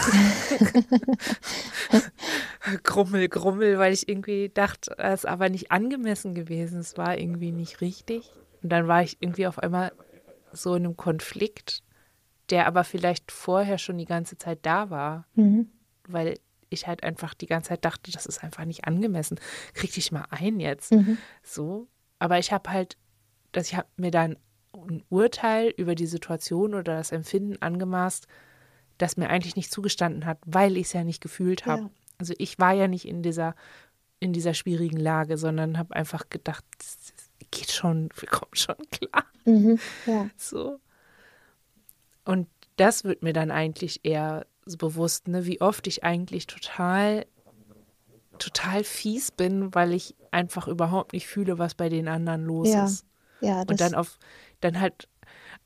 Speaker 1: grummel, grummel, weil ich irgendwie dachte, es ist aber nicht angemessen gewesen. Es war irgendwie nicht richtig. Und dann war ich irgendwie auf einmal so in einem Konflikt, der aber vielleicht vorher schon die ganze Zeit da war. Mhm. Weil ich halt einfach die ganze Zeit dachte, das ist einfach nicht angemessen. Krieg dich mal ein jetzt. Mhm. So. Aber ich habe halt, dass ich habe mir dann ein Urteil über die Situation oder das Empfinden angemaßt, das mir eigentlich nicht zugestanden hat, weil ich es ja nicht gefühlt habe. Ja. Also ich war ja nicht in dieser, in dieser schwierigen Lage, sondern habe einfach gedacht, es geht schon, wir kommen schon klar. Mhm, ja. So. Und das wird mir dann eigentlich eher so bewusst, ne, wie oft ich eigentlich total total fies bin, weil ich einfach überhaupt nicht fühle, was bei den anderen los
Speaker 2: Ja.
Speaker 1: ist.
Speaker 2: Ja,
Speaker 1: Und dann auf, dann halt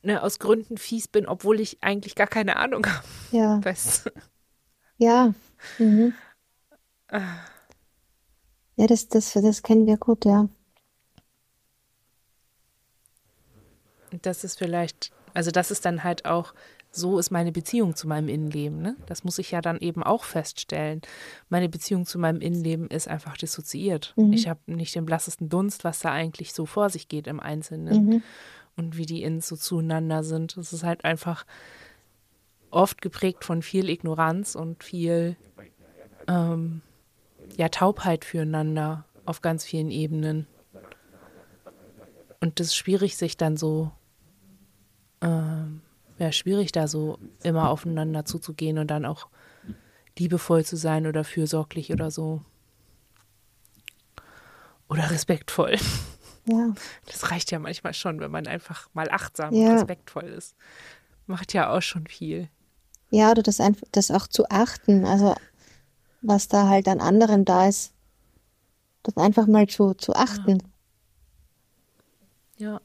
Speaker 1: ne, aus Gründen fies bin, obwohl ich eigentlich gar keine Ahnung habe.
Speaker 2: ja,
Speaker 1: Weißt du?
Speaker 2: ja. Mhm.
Speaker 1: Ah.
Speaker 2: Ja, das, das, das kennen wir gut, ja.
Speaker 1: Das ist vielleicht, also das ist dann halt auch, so ist meine Beziehung zu meinem Innenleben. Ne? Das muss ich ja dann eben auch feststellen. Meine Beziehung zu meinem Innenleben ist einfach dissoziiert.
Speaker 2: Mhm.
Speaker 1: Ich habe nicht den blassesten Dunst, was da eigentlich so vor sich geht im Einzelnen
Speaker 2: Mhm.
Speaker 1: Und wie die Innen so zueinander sind. Es ist halt einfach oft geprägt von viel Ignoranz und viel ähm, ja, Taubheit füreinander auf ganz vielen Ebenen. Und das ist schwierig, sich dann so, ähm, ja, schwierig da so immer aufeinander zuzugehen und dann auch liebevoll zu sein oder fürsorglich oder so. Oder respektvoll.
Speaker 2: Ja,
Speaker 1: Das reicht ja manchmal schon, wenn man einfach mal achtsam
Speaker 2: Ja.
Speaker 1: und respektvoll ist. Macht ja auch schon viel.
Speaker 2: ja, oder das einfach, das auch zu achten, also was da halt an anderen da ist, das einfach mal zu, zu achten.
Speaker 1: Ja.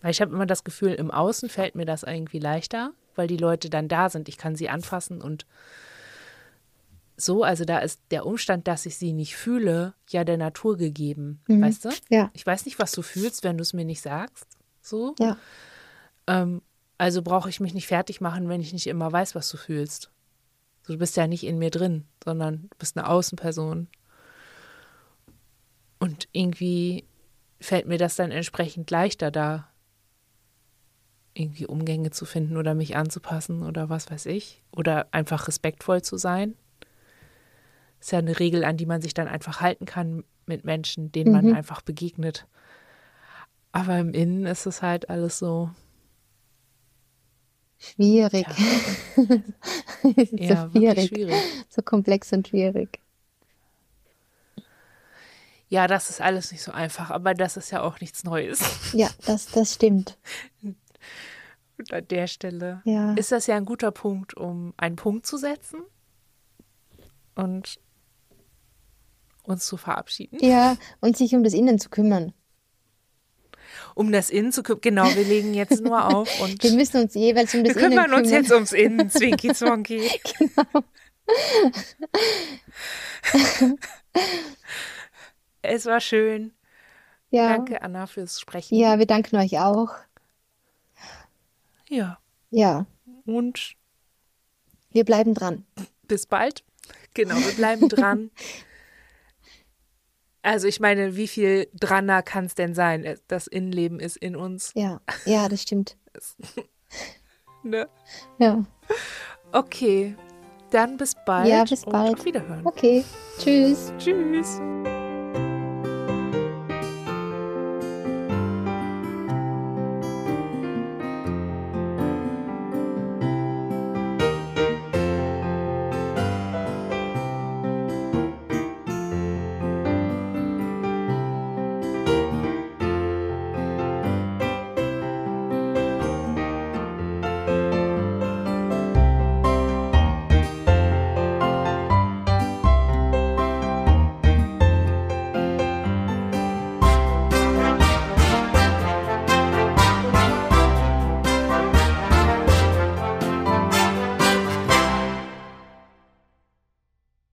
Speaker 1: Weil ich habe immer das Gefühl, im Außen fällt mir das irgendwie leichter, weil die Leute dann da sind. Ich kann sie anfassen und so. Also da ist der Umstand, dass ich sie nicht fühle, ja der Natur gegeben.
Speaker 2: Mhm.
Speaker 1: Weißt du?
Speaker 2: Ja,
Speaker 1: Ich weiß nicht, was du fühlst, wenn du es mir nicht sagst. So.
Speaker 2: ja,
Speaker 1: Ähm, also brauche ich mich nicht fertig machen, wenn ich nicht immer weiß, was du fühlst. So, du bist ja nicht in mir drin, sondern du bist eine Außenperson. Und irgendwie fällt mir das dann entsprechend leichter, da irgendwie Umgänge zu finden oder mich anzupassen oder was weiß ich. Oder einfach respektvoll zu sein. Ist ja eine Regel, an die man sich dann einfach halten kann mit Menschen, denen man
Speaker 2: Mhm.
Speaker 1: einfach begegnet. Aber im Innen ist es halt alles so,
Speaker 2: schwierig. Ist
Speaker 1: ja,
Speaker 2: so
Speaker 1: wirklich
Speaker 2: schwierig,
Speaker 1: schwierig.
Speaker 2: so komplex und schwierig.
Speaker 1: Ja, das ist alles nicht so einfach, aber das ist ja auch nichts Neues.
Speaker 2: Ja, das, das stimmt.
Speaker 1: Und an der Stelle
Speaker 2: Ja.
Speaker 1: ist das ja ein guter Punkt, um einen Punkt zu setzen und uns zu verabschieden.
Speaker 2: Ja, und sich um das Innen zu kümmern.
Speaker 1: Um das Innen zu kümmern. Genau, wir legen jetzt nur auf und
Speaker 2: Wir müssen uns jeweils um
Speaker 1: wir
Speaker 2: das Innen
Speaker 1: kümmern uns
Speaker 2: kümmern.
Speaker 1: jetzt ums Innen, Zwinki Zwonki. Es war schön.
Speaker 2: Ja.
Speaker 1: Danke, Anna, fürs Sprechen.
Speaker 2: Ja, wir danken euch auch.
Speaker 1: Ja.
Speaker 2: Ja,
Speaker 1: Und
Speaker 2: wir bleiben dran.
Speaker 1: bis bald. Genau, wir bleiben dran. Also ich meine, wie viel dranner kann es denn sein? Das Innenleben ist in uns.
Speaker 2: Ja, ja, das stimmt.
Speaker 1: Ne?
Speaker 2: Ja.
Speaker 1: Okay, dann bis bald.
Speaker 2: Ja, bis
Speaker 1: und
Speaker 2: bald.
Speaker 1: auf Wiederhören.
Speaker 2: Okay. Tschüss.
Speaker 1: Tschüss.